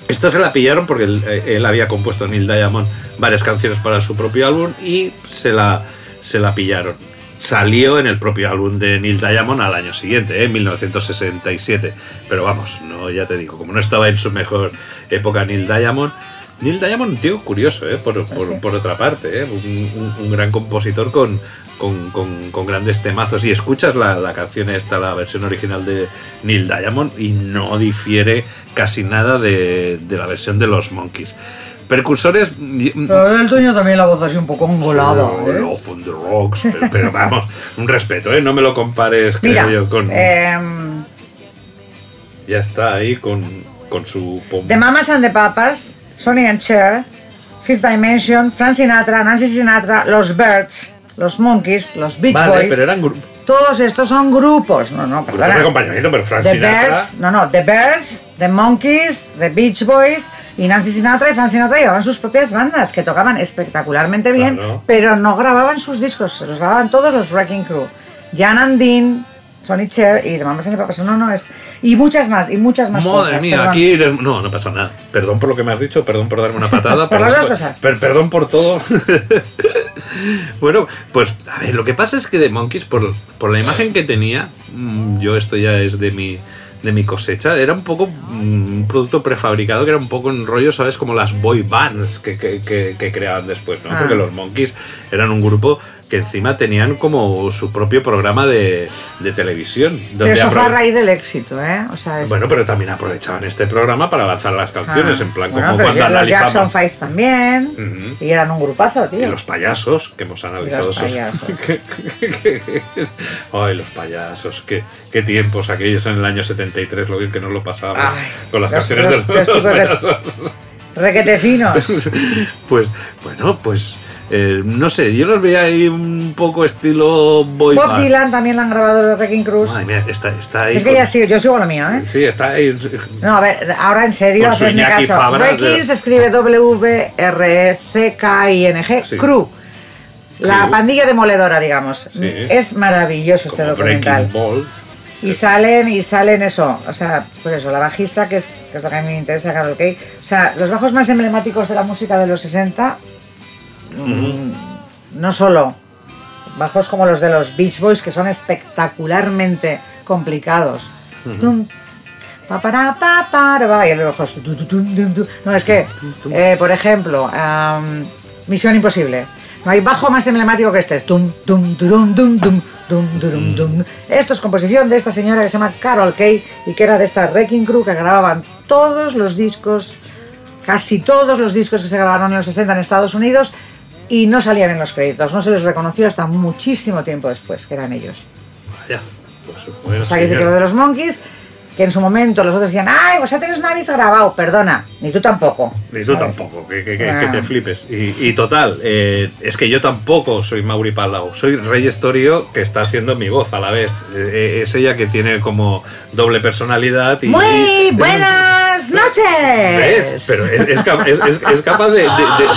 Esta se la pillaron porque él, eh, él había compuesto Neil Diamond varias canciones para su propio álbum y se la, se la pillaron. Salió en el propio álbum de Neil Diamond al año siguiente, ¿eh? en 1967. Pero vamos, no, ya te digo, como no estaba en su mejor época Neil Diamond, Neil Diamond, un tío curioso, ¿eh? por, por- sí. por otra parte, ¿eh? un, un- un gran compositor con, con- con- con grandes temazos. Y escuchas la, la canción esta, la versión original de Neil Diamond, y no difiere casi nada de, de la versión de los Monkeys. Percursores. mm, él tenía también la voz así un poco engolada. ¿eh? Love on the Rocks, pero, pero vamos, un respeto, ¿eh? no me lo compares, creo Mira, yo, con. em, Ya está ahí con, con su. pom- The Mamas and the Papas, Sonny and Cher, Fifth Dimension, Frank Sinatra, Nancy Sinatra, Los Birds, Los Monkeys, Los Beach Vale, Boys. pero eran gru- Todos estos son grupos. No, no, grupos perdona. de acompañamiento, pero Frank The Sinatra. Birds, no, no, The Birds, The Monkeys, The Beach Boys y Nancy Sinatra y Frank Sinatra llevaban sus propias bandas que tocaban espectacularmente bien, Claro. pero no grababan sus discos, se los grababan todos los Wrecking Crew. Jan and Dean, Sonny Cher y The Mamas and the Papas. No, no, es. Y muchas más, y muchas más Madre cosas. mía, perdón. aquí. des- No, no pasa nada. Perdón por lo que me has dicho, perdón por darme una patada. Por perdón las dos cosas. per- perdón por todo. bueno, pues a ver, lo que pasa es que de Monkeys, por, por la imagen que tenía, mm, yo esto ya es de mi, de mi cosecha, era un poco mm, un producto prefabricado que era un poco en rollo, ¿sabes? Como las boy bands que, que- que- que creaban después, ¿no? Ah. Porque los Monkeys eran un grupo que encima tenían como su propio programa de, de televisión. Pero donde eso fue a raíz del éxito, ¿eh? O sea, es- bueno, pero también aprovechaban este programa para lanzar las canciones, Ah, en plan bueno, como pero cuando los. Jackson 5 también. Y eran un grupazo, tío. Y los payasos, que hemos analizado los esos- payasos. Ay, los payasos, qué, qué tiempos aquellos en el año 73, lo bien que nos lo pasábamos con las los- canciones los- de los los, payasos. Requete finos. Pues, bueno, pues, eh, no sé, yo los veía ahí un poco estilo boy Bob band. Dylan también lo han grabado los Wrecking Crews. Madre mía, está, está ahí. Es que ya sí, yo sigo lo mío, ¿eh? Sí, está ahí. No, a ver, ahora en serio, Iñaki caso. Wrecking se escribe W-R-E-C-K-I-N-G, Sí. Crew. La pandilla demoledora, digamos. Sí. Es maravilloso este documental. Ball. Y salen, y salen eso, o sea, pues eso, la bajista, que es, que es lo que a mí me interesa, Carol Kay. O sea, los bajos más emblemáticos de la música de los 60, mm, no solo bajos como los de los Beach Boys, que son espectacularmente complicados. Para, va, y tum, tum. No, es que, eh, por ejemplo, Misión Imposible. No hay bajo más emblemático que este. Esto es composición de esta señora que se llama Carol Kay y que era de esta Wrecking Crew que grababan todos los discos, casi todos los discos que se grabaron en los 60 en Estados Unidos y no salían en los créditos. No se les reconoció hasta muchísimo tiempo después que eran ellos. Vaya. Pues, O sea, que que lo de los Monkeys, que en su momento los otros decían, ay, vosotros no habéis grabado, perdona, ni tú tampoco. Ni tú ¿Sabes? tampoco, que, que- Ah. que te flipes. Y, y total, eh, es que yo tampoco soy Mauri Palau, soy Rey Estorio que está haciendo mi voz a la vez. Eh, es ella que tiene como doble personalidad y... Muy buenas noches. ¿Ves? Pero es, es es- es- capaz de, de-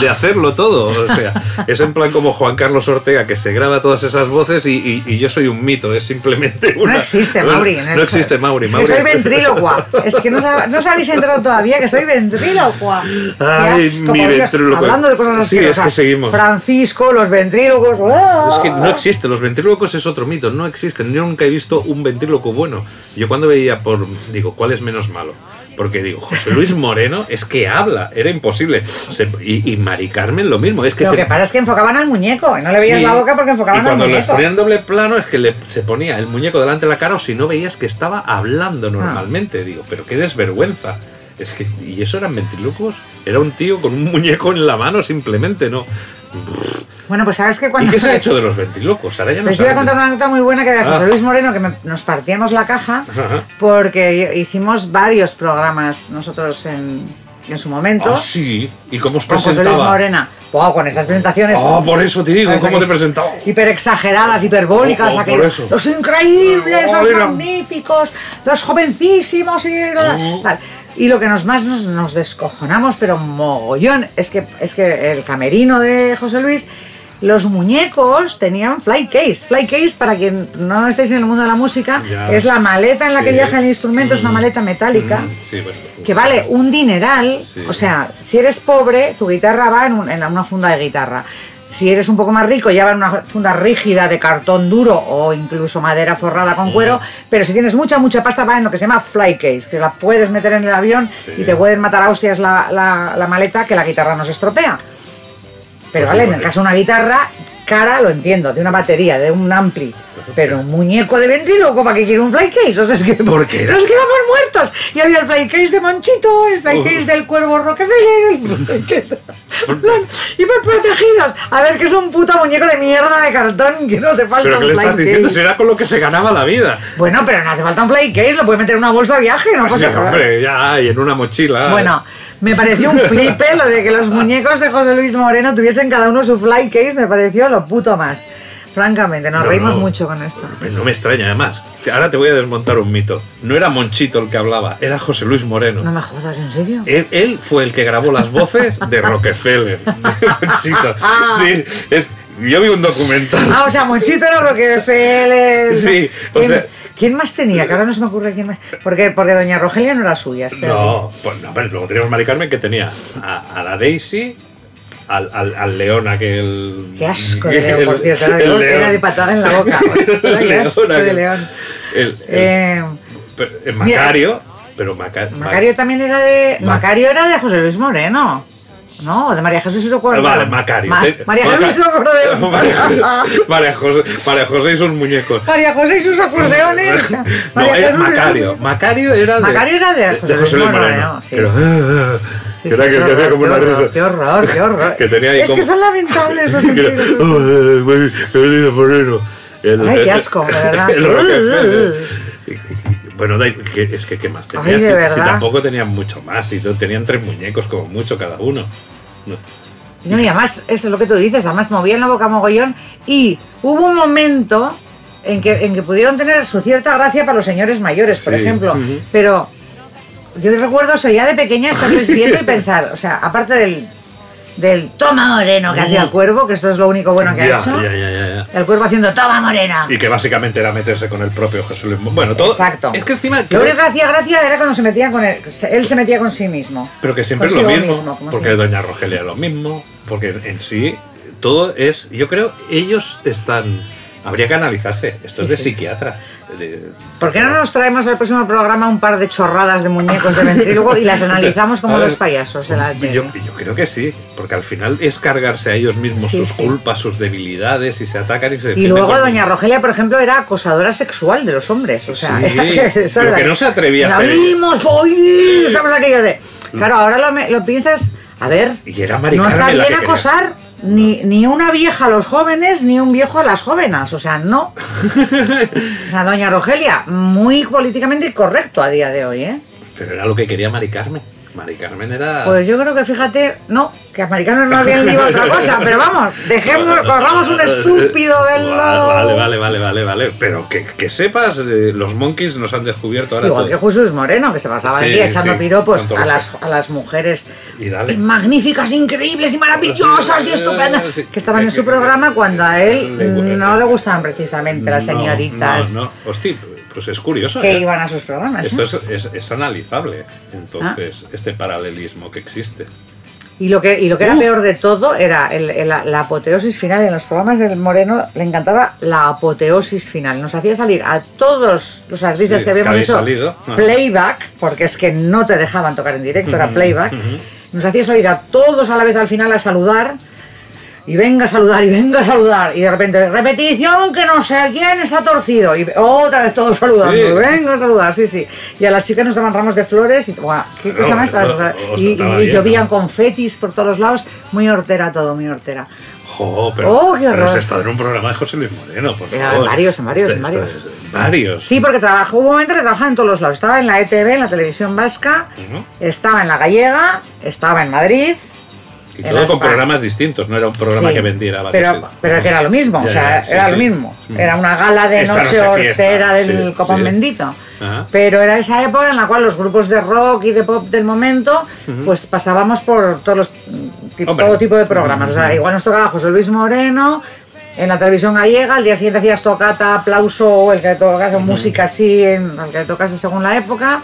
de- hacerlo todo. O sea, es en plan como Juan Carlos Ortega que se graba todas esas voces y, y- y yo soy un mito, es simplemente una. No existe, Mauri. No, existe, Mauri. Mauri que soy ventrílocua. Es que no, no os habéis enterado todavía que soy ventrílocua. Ay, asco, mi ventríloco. Hablando de cosas Sí, es que seguimos. Francisco, los ventrílocos. ¡ah! Es que no existe, los ventrílocos es otro mito, no existen. Yo nunca he visto un ventríloco bueno. Yo cuando veía por. Digo, ¿cuál es menos malo? Porque digo, José Luis Moreno es que habla, era imposible. Se- y, y Mari Carmen lo mismo, es que Lo se. que pasa es que enfocaban al muñeco y no le veías Sí. la boca porque Y enfocaban al cuando les muñeco. ponían doble plano es que le, se ponía el muñeco delante de la cara o si no veías que estaba Ah. hablando normalmente. Digo, pero qué desvergüenza. Es que, ¿y eso eran ventrílocos? Era un tío con un muñeco en la mano simplemente, ¿no? Bueno, pues sabes que cuando. ¿Y qué se ha hecho de los ventrílocos? Ahora ya no Les voy a contar una nota muy buena que de Ah. José Luis Moreno, que me- nos partíamos la caja, Ajá. porque hicimos varios programas nosotros en, en su momento. Ah, sí. ¿Y cómo os con José Luis presentaba? Morena. Wow, con esas presentaciones. Ah, por eso te digo. ¿cómo te presentaba? Hiper exageradas, hiperbólicas, Oh, oh, por eso. Los increíbles, Oh, los mira. magníficos, los jovencísimos y. Oh. Y lo que nos más nos, nos descojonamos, pero mogollón, es que, es que el camerino de José Luis, los muñecos tenían fly case. Fly case, para quien no estéis en el mundo de la música, Ya. es la maleta en la que viaja el instrumento, es una maleta metálica Mm, sí, bueno. que vale un dineral. Sí. O sea, si eres pobre, tu guitarra va en, un- en la- una funda de guitarra. Si eres un poco más rico, ya va en una funda rígida de cartón duro o incluso madera forrada con cuero. Pero si tienes mucha, mucha pasta, va en lo que se llama fly case, que la puedes meter en el avión Sí. y te pueden matar a hostias la, la- la maleta que la guitarra no se estropea. Pero Pues vale, sí, en el porque- caso de una guitarra, cara lo entiendo, de una batería, de un ampli. Pero un muñeco de ventríloco, ¿para qué quiere un fly case? O sea, es que ¿Por qué era? nos quedamos muertos. Y había el fly case de Monchito, el fly Uf. case del cuervo Rockefeller, el fly case- hiper protegidos. A ver, que es un puto muñeco de mierda de cartón que no te falta ¿Pero un qué le estás diciendo? era con lo que se ganaba la vida. Bueno, pero no hace falta un fly case, lo puedes meter en una bolsa de viaje, no Sí, pasa nada. hombre, ya, y en una mochila. Bueno, me pareció un flipe lo de que los muñecos de José Luis Moreno tuviesen cada uno su fly case, me pareció lo puto más. Francamente, nos No, reímos no. mucho con esto. No me extraña, además. Ahora te voy a desmontar un mito. No era Monchito el que hablaba, era José Luis Moreno. No me jodas, ¿en serio? Él, él fue el que grabó las voces de Rockefeller. de Monchito. Sí, es- yo vi un documental. Ah, o sea, Monchito era Rockefeller. Sí, o ¿Quién, sea- ¿Quién más tenía? Que ahora no se me ocurre quién más. Porque, porque Doña Rogelia no era suya, espera. No, pues no, pero luego teníamos Mari Carmen que tenía a, a la Daisy, al, al, al león aquel. Qué asco de león, el- por cierto. Era de, el león, era león. de patada en la boca. El qué asco de león. El, el- Eh, el Macario, pero Maca- Macario también era de. Ma- Macario era de José Luis Moreno. ¿No? De María Jesús Ah, cuerpo. Vale, Macario. Ma- Te- María Maca- Jesús acordeón. María, José, María José y sus muñecos. María José y sus acordeones. No, María era Jesús y- Macario. Macario era de, Macario era de José Luis Moreno, sí. Pero, Sí, que era sí, que, qué que hacía horror, como qué una horror, risa. Qué horror, qué horror. Que tenía ahí es como- que son lamentables los Que era, ventrílocos. "Oh, Luis Moreno". Ay, qué asco, de verdad. Bueno, da- que- es que ¿qué más tenía? Ay, si, si tampoco tenían mucho más, y to- tenían tres muñecos como mucho cada uno. No. No, y además, eso es lo que tú dices, además movían la boca mogollón y hubo un momento en que, en que pudieron tener su cierta gracia para los señores mayores, por Sí. ejemplo, pero yo recuerdo eso ya de pequeña estarles viendo y pensar, o sea, aparte del, del toma moreno que hacía el cuervo, que eso es lo único bueno que ha Ya, hecho, ya, ya, ya, ya. el cuervo haciendo toma morena. Y que básicamente era meterse con el propio José Luis. Bueno, todo. Exacto. Es que encima. Lo único que hacía gracia era cuando se metía con él, él se metía con sí mismo. Pero que siempre es lo mismo. como porque si- Doña Rogelia es lo mismo. Porque en sí, todo es. Yo creo, ellos están. Habría que analizarse. Esto es Sí, de sí. psiquiatra. De- ¿Por qué no nos traemos al próximo programa un par de chorradas de muñecos de ventrílogo y las analizamos como ver, los payasos de la tele? Yo, yo creo que sí, porque al final es cargarse a ellos mismos Sí, sus sí. culpas, sus debilidades y se atacan y se Y defienden. luego con- doña Rogelia, por ejemplo, era acosadora sexual de los hombres. O sea, Sí, pero que no se atrevía a La hacer- vimos hoy, estamos aquellos de... Claro, ahora lo piensas... A ver, Y era no está bien acosar ni, ni una vieja a los jóvenes ni un viejo a las jóvenes. O sea, no. O sea, doña Rogelia, muy políticamente incorrecto a día de hoy, ¿eh? Pero era lo que quería Mari Carmen. Mari Carmen era. Pues yo creo que fíjate, no, que americanos no habían leído otra cosa, pero vamos, dejemos, corramos un estúpido velo. Vale, vale, vale, vale, vale. Pero que, que sepas, eh, los monkeys nos han descubierto ahora Igual que todo. Jesús Moreno, que se pasaba el día echando sí, piropos a las, que- a las mujeres Y dale. magníficas, increíbles y maravillosas Sí, y estupendas sí. que estaban en su programa cuando a él Le- no le gustaban precisamente las señoritas No, no. Hostia, pues es curioso. que ¿eh? iban a sus programas. Esto es, es, es analizable, entonces, este paralelismo que existe. Y lo que, y lo que era peor de todo era el- el- la, la apoteosis final. En los programas del Moreno le encantaba la apoteosis final. Nos hacía salir a todos los artistas Sí, que habíamos que hecho salido. Ah. playback, porque es que no te dejaban tocar en directo, era playback. Nos hacía salir a todos a la vez al final a saludar. Y venga a saludar, y venga a saludar. Y de repente, repetición que no sé quién está torcido. Y otra vez todos saludando. Sí. y Venga a saludar, sí, sí. Y a las chicas nos daban ramos de flores. Y, ¿qué No, cosa más? no, no, y, y bien, llovían confetis por todos lados. Muy hortera todo, muy hortera. Jo, pero, Oh, qué pero horror. has estado en un programa de José Luis Moreno, por Ya, favor. en varios, en varios, en esto varios. es- varios. Sí, porque trabajó, hubo un momento que trabajaba en todos los lados. Estaba en la ETV, en la televisión vasca, estaba en la gallega, estaba en Madrid. Y todo con programas distintos, no era un programa Sí, que vendiera pero, pero que era lo mismo, Ya, o sea, ya, sí, era lo mismo. Mm. Era una gala de Esta noche hortera del Copón. Bendito. Ajá. Pero era esa época en la cual los grupos de rock y de pop del momento, pues pasábamos por todos los todo tipo de programas. O sea, igual nos tocaba José Luis Moreno. En la televisión gallega, al día siguiente hacías tocata, aplauso, o el que tocase música así, en, el que tocase según la época,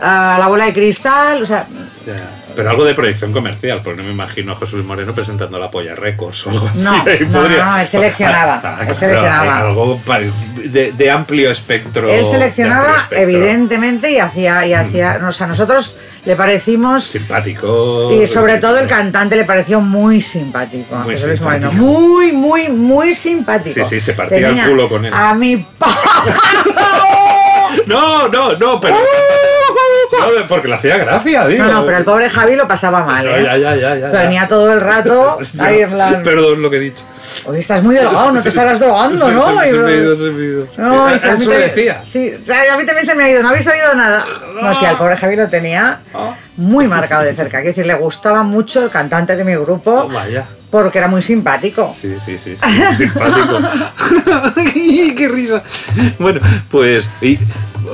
a la bola de cristal, o sea. Pero algo de proyección comercial, porque no me imagino a José Luis Moreno presentando la Polla Records o algo así. No, no, podría- no, él seleccionaba, Ah, él seleccionaba. Algo de, de amplio espectro. Él seleccionaba espectro. evidentemente y hacía, y hacía, o sea, nosotros le parecimos Simpático. y sobre todo el cantante le pareció muy simpático. a Muy José Luis Moreno. simpático. Muy, muy, muy simpático. Sí, sí, se partía el culo con él. A mi pa- No, no, no, pero. No, porque le hacía gracia, digo. No, no, pero el pobre Javi lo pasaba mal. No, ¿eh? ya, ya, ya, ya, ya. Venía todo el rato en plan. Perdón lo que he dicho. Oye, estás muy delgado, no te estarás drogando, ¿no? Se, me ha ido, se me ha ido. No, a mí Eso también- decía. Sí, a mí también se me ha ido, no habéis oído nada. No, sí, al pobre Javi lo tenía Ah. muy marcado de cerca. Quiero decir, le gustaba mucho el cantante de mi grupo Oh, vaya. porque era muy simpático. Sí, sí, sí, sí, simpático. ¡Qué risa! Bueno, pues. y-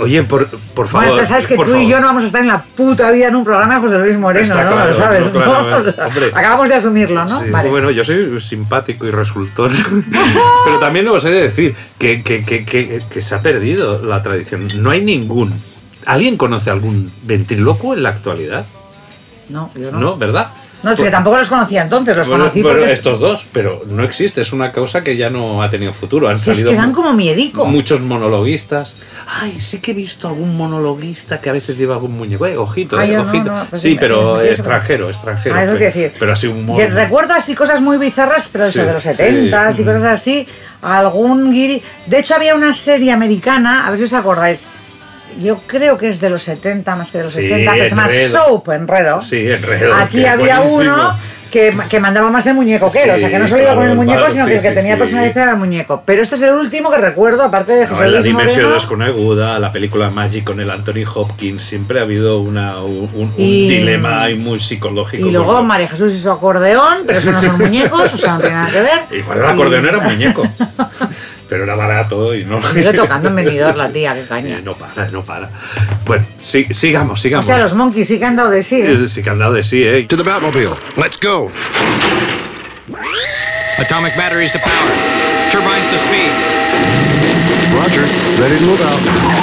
oye, por, por favor. Bueno, sabes que tú y yo no vamos a estar en la puta vida en un programa de José Luis Moreno, Está ¿no? claro, Lo sabes, no, ¿no? claramente, hombre. Acabamos de asumirlo, ¿no? Sí, vale. Bueno, yo soy simpático y resultón. Pero también os he de decir que, que, que, que- que se ha perdido la tradición. No hay ningún. ¿Alguien conoce algún ventrílocuo en la actualidad? No, yo no. No, ¿verdad? No, es que tampoco los conocía entonces, los Bueno, conocí bueno, porque estos dos, pero no existe, es una causa que ya no ha tenido futuro. Han si es salido que dan como miedico. muchos monologuistas. Ay, sí que he visto algún monologuista que a veces lleva algún muñeco. Eh, ojito, Ay, eh, no, ojito. no, pues sí, sí, pero sí, sí, extranjero, extranjero. Ah, eso pero- quiero decir. Pero así un Que mono. recuerdo así cosas muy bizarras, pero eso Sí, de los 70 sí. y cosas así. Algún guiri. De hecho, había una serie americana, a ver si os acordáis. Yo creo que es de los 70 más que de los Sí, 60, que se llama Enredo. Soap, Enredo. Sí, enredo. Aquí había buenísimo. uno que, que mandaba más el muñeco que él, o sea que no solo iba Sí, con el muñeco, sino sí, que el que sí, tenía sí. personalizado era el muñeco. Pero este es el último que recuerdo, aparte de No, José en la dimensión desconeguda, la película Magic con el Anthony Hopkins, siempre ha habido una, un, un- un Y- dilema muy psicológico. Y luego María Jesús y su acordeón, pero eso no son muñecos, o sea, no tiene nada que ver. Igual el acordeón era muñeco, pero era barato y no. Sigue tocando en Benidorm la tía, qué caña. Eh, no para, no para. Bueno, sí, sigamos, sigamos. Hostia, los monkeys sí que han dado de sí. Eh, Sí que han dado de sí, ¿eh? To the Batmobile. Let's go. Atomic batteries to power. Turbines to speed. Roger. Ready to move out.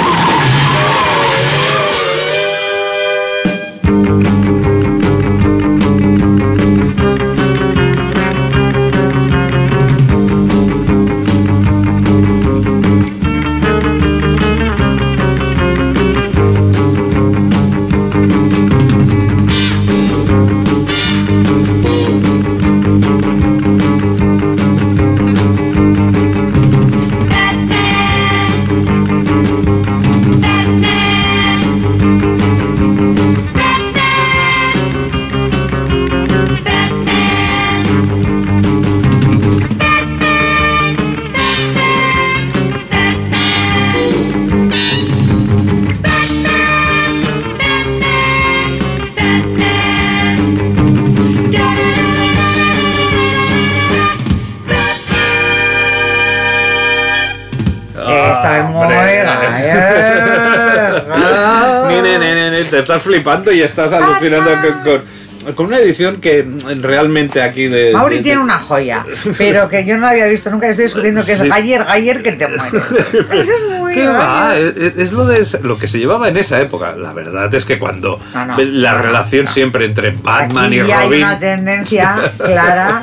Te estás flipando y estás alucinando con, con- con una edición que realmente aquí de. Mauri de- tiene una joya, pero que yo no había visto nunca. Estoy descubriendo que es Sí. Gayer, Gayer que te mueres. Eso es muy ¿Qué va? Es, es lo, de, lo que se llevaba en esa época. La verdad es que cuando No, no, ve- la no, relación siempre entre Batman Aquí y ya hay Robin. una tendencia clara.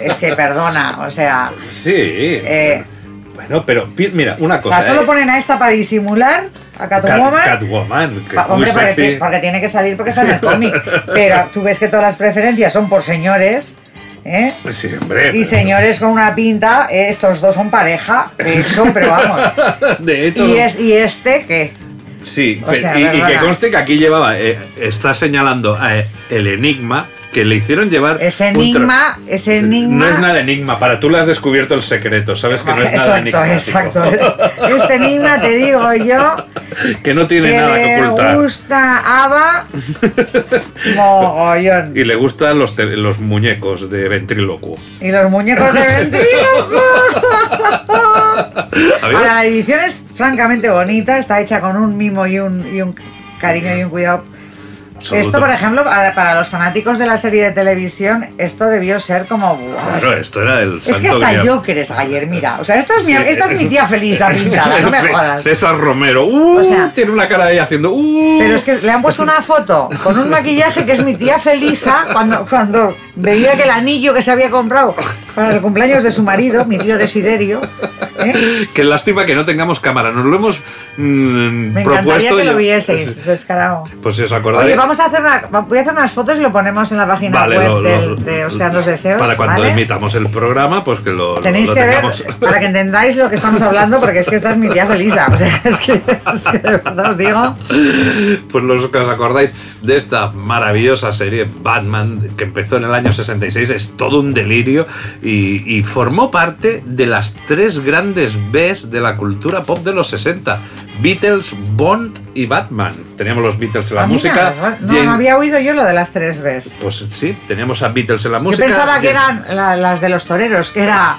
Es que perdona, o sea, Sí. eh, Bueno, pero mira, una o cosa. sea, solo eh, ponen a esta para disimular a Cat- Catwoman. Catwoman, que Pa- es muy hombre, porque, sexy. ti- porque tiene que salir porque en el cómic. Pero tú ves que todas las preferencias son por señores. ¿eh? Sí, hombre. Y señores con una pinta, eh, estos dos son pareja, de hecho, pero vamos. De hecho, Y, es, y este, ¿qué? sí, o sea, y, y que conste que aquí llevaba, eh, está señalando el enigma que le hicieron llevar. Ese enigma, ese enigma. No es nada enigma, para tú le has descubierto el secreto, sabes que no es nada exacto, enigmático. exacto. Este enigma te digo yo que no tiene que nada que le ocultar. gusta Ava mogollón. Y le gustan los, muñecos de ventrílocuo. Y los muñecos de ventríloco. ¿Habéis- Ahora, la edición es francamente bonita, está hecha con un mimo y un, y un cariño y un cuidado. Absoluto. Esto, por ejemplo, para, para los fanáticos de la serie de televisión, esto debió ser como... Claro, esto era el Es que santo hasta grial. Joker es ayer, mira. O sea, esto es mi, Sí, esta es mi tía Felisa pintada, no me jodas. César Romero. Uh, O sea- tiene una cara ahí haciendo. Uh. Pero es que le han puesto una foto con un maquillaje que es mi tía Felisa cuando, cuando veía que el anillo que se había comprado para el cumpleaños de su marido, mi tío Desiderio, ¿eh? Qué lástima que no tengamos cámara. Nos lo hemos mm, me encantaría propuesto. que y- lo vieseis, descarado. Pues si os acordáis. Oye, vamos a hacer una, voy a hacer unas fotos y lo ponemos en la página Vale, web lo- lo- del- de Ocean los Deseos. Para cuando ¿vale? emitamos el programa, pues que lo, Tenéis lo que ver tengamos. para que entendáis lo que estamos hablando, porque es que esta es mi tía Felisa. O sea, es que, es que de verdad os digo. Pues los que os acordáis de esta maravillosa serie Batman que empezó en el año 66 es todo un delirio y, y formó parte de las tres grandes Bs de la cultura pop de los 60. Beatles, Bond y Batman. Teníamos los Beatles en la Ah, mira, música. no, Jane- no había oído yo lo de las tres Bs. Pues sí, teníamos a Beatles en la Yo música. pensaba que eran la- las de los toreros, que era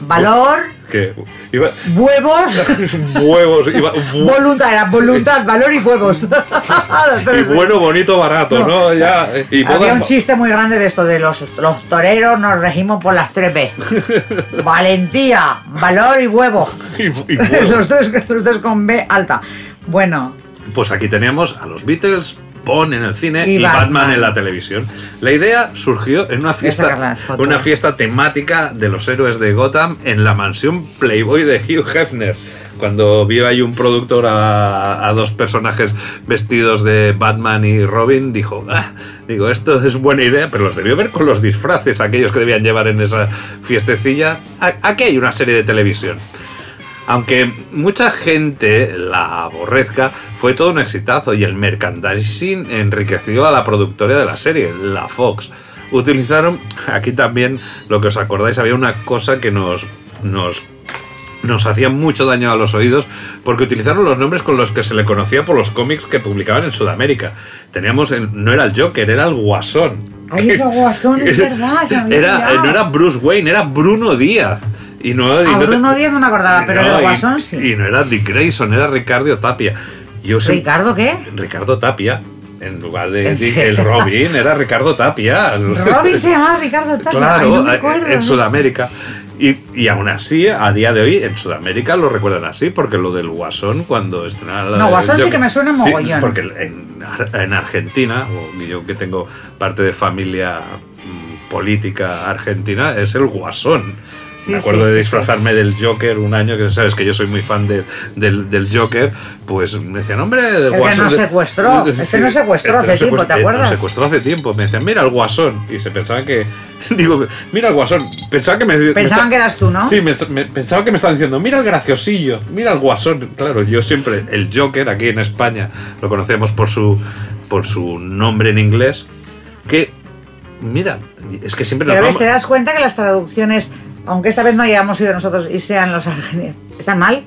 valor, que iba- huevos, huevos, iba- voluntad, era voluntad, valor y huevos. y bueno, bonito, barato, ¿no? No. Ya, eh, y Había bodas- un chiste muy grande de esto de los, los toreros nos regimos por las tres B. Valentía, valor y huevo. y- y bueno. los, tres, los tres con B alta. Bueno, Pues aquí teníamos a los Beatles, Bond en el cine Y y, Batman. Batman. en la televisión. La idea surgió en una fiesta, una fiesta temática de los héroes de Gotham en la mansión Playboy de Hugh Hefner. Cuando vio ahí un productor a, a dos personajes vestidos de Batman y Robin, dijo, "Ah", digo, esto es buena idea, pero los debió ver con los disfraces, aquellos que debían llevar en esa fiestecilla. Aquí hay una serie de televisión. Aunque mucha gente la aborrezca, fue todo un exitazo y el merchandising enriqueció a la productora de la serie, la Fox. Utilizaron, aquí también, lo que os acordáis, había una cosa que nos, nos, nos hacía mucho daño a los oídos, porque utilizaron los nombres con los que se le conocía por los cómics que publicaban en Sudamérica. Teníamos, el- no era el Joker, era el Guasón. es el guasón, es verdad. Era, no era Bruce Wayne, era Bruno Díaz. Y no, y A no te- Bruno Díaz no me acordaba, pero no, el guasón sí. Y no era Dick Grayson, era Ricardo Tapia. Yo sé- ¿Ricardo qué? Ricardo Tapia. En lugar de ¿En Dick- el Robin, era Ricardo Tapia. Robin se llamaba Ricardo Tapia. Ay, Claro, no me eh, acuerdo, en ¿no? Sudamérica. Y, y aún así, a día de hoy, en Sudamérica lo recuerdan así, porque lo del Guasón, cuando estrenaron la No, Guasón sí yo- que me suena sí, mogollón. porque en, en Argentina, o yo que tengo parte de familia mm, política argentina, es el Guasón. Sí, me acuerdo sí, de sí, disfrazarme del Joker un año, que sabes que yo soy muy fan de- del, del Joker, pues me decían, hombre, del El que Guasón. nos de- secuestró, este nos secuestró este hace nos tiempo, ¿te eh, acuerdas? nos secuestró hace tiempo. Me decían, mira el Guasón. Y se pensaban que. Digo, mira el Guasón. Pensaban que me. me Pensaban está- que eras tú, ¿no? Sí, me, me- pensaban que me estaban diciendo, mira el graciosillo, mira el Guasón. Claro, yo siempre. El Joker aquí en España lo conocemos por su, por su nombre en inglés. Que. Mira, es que siempre nos Pero ves, vamos- te das cuenta que las traducciones, aunque esta vez no hayamos ido nosotros y sean los argentinos, ¿están mal?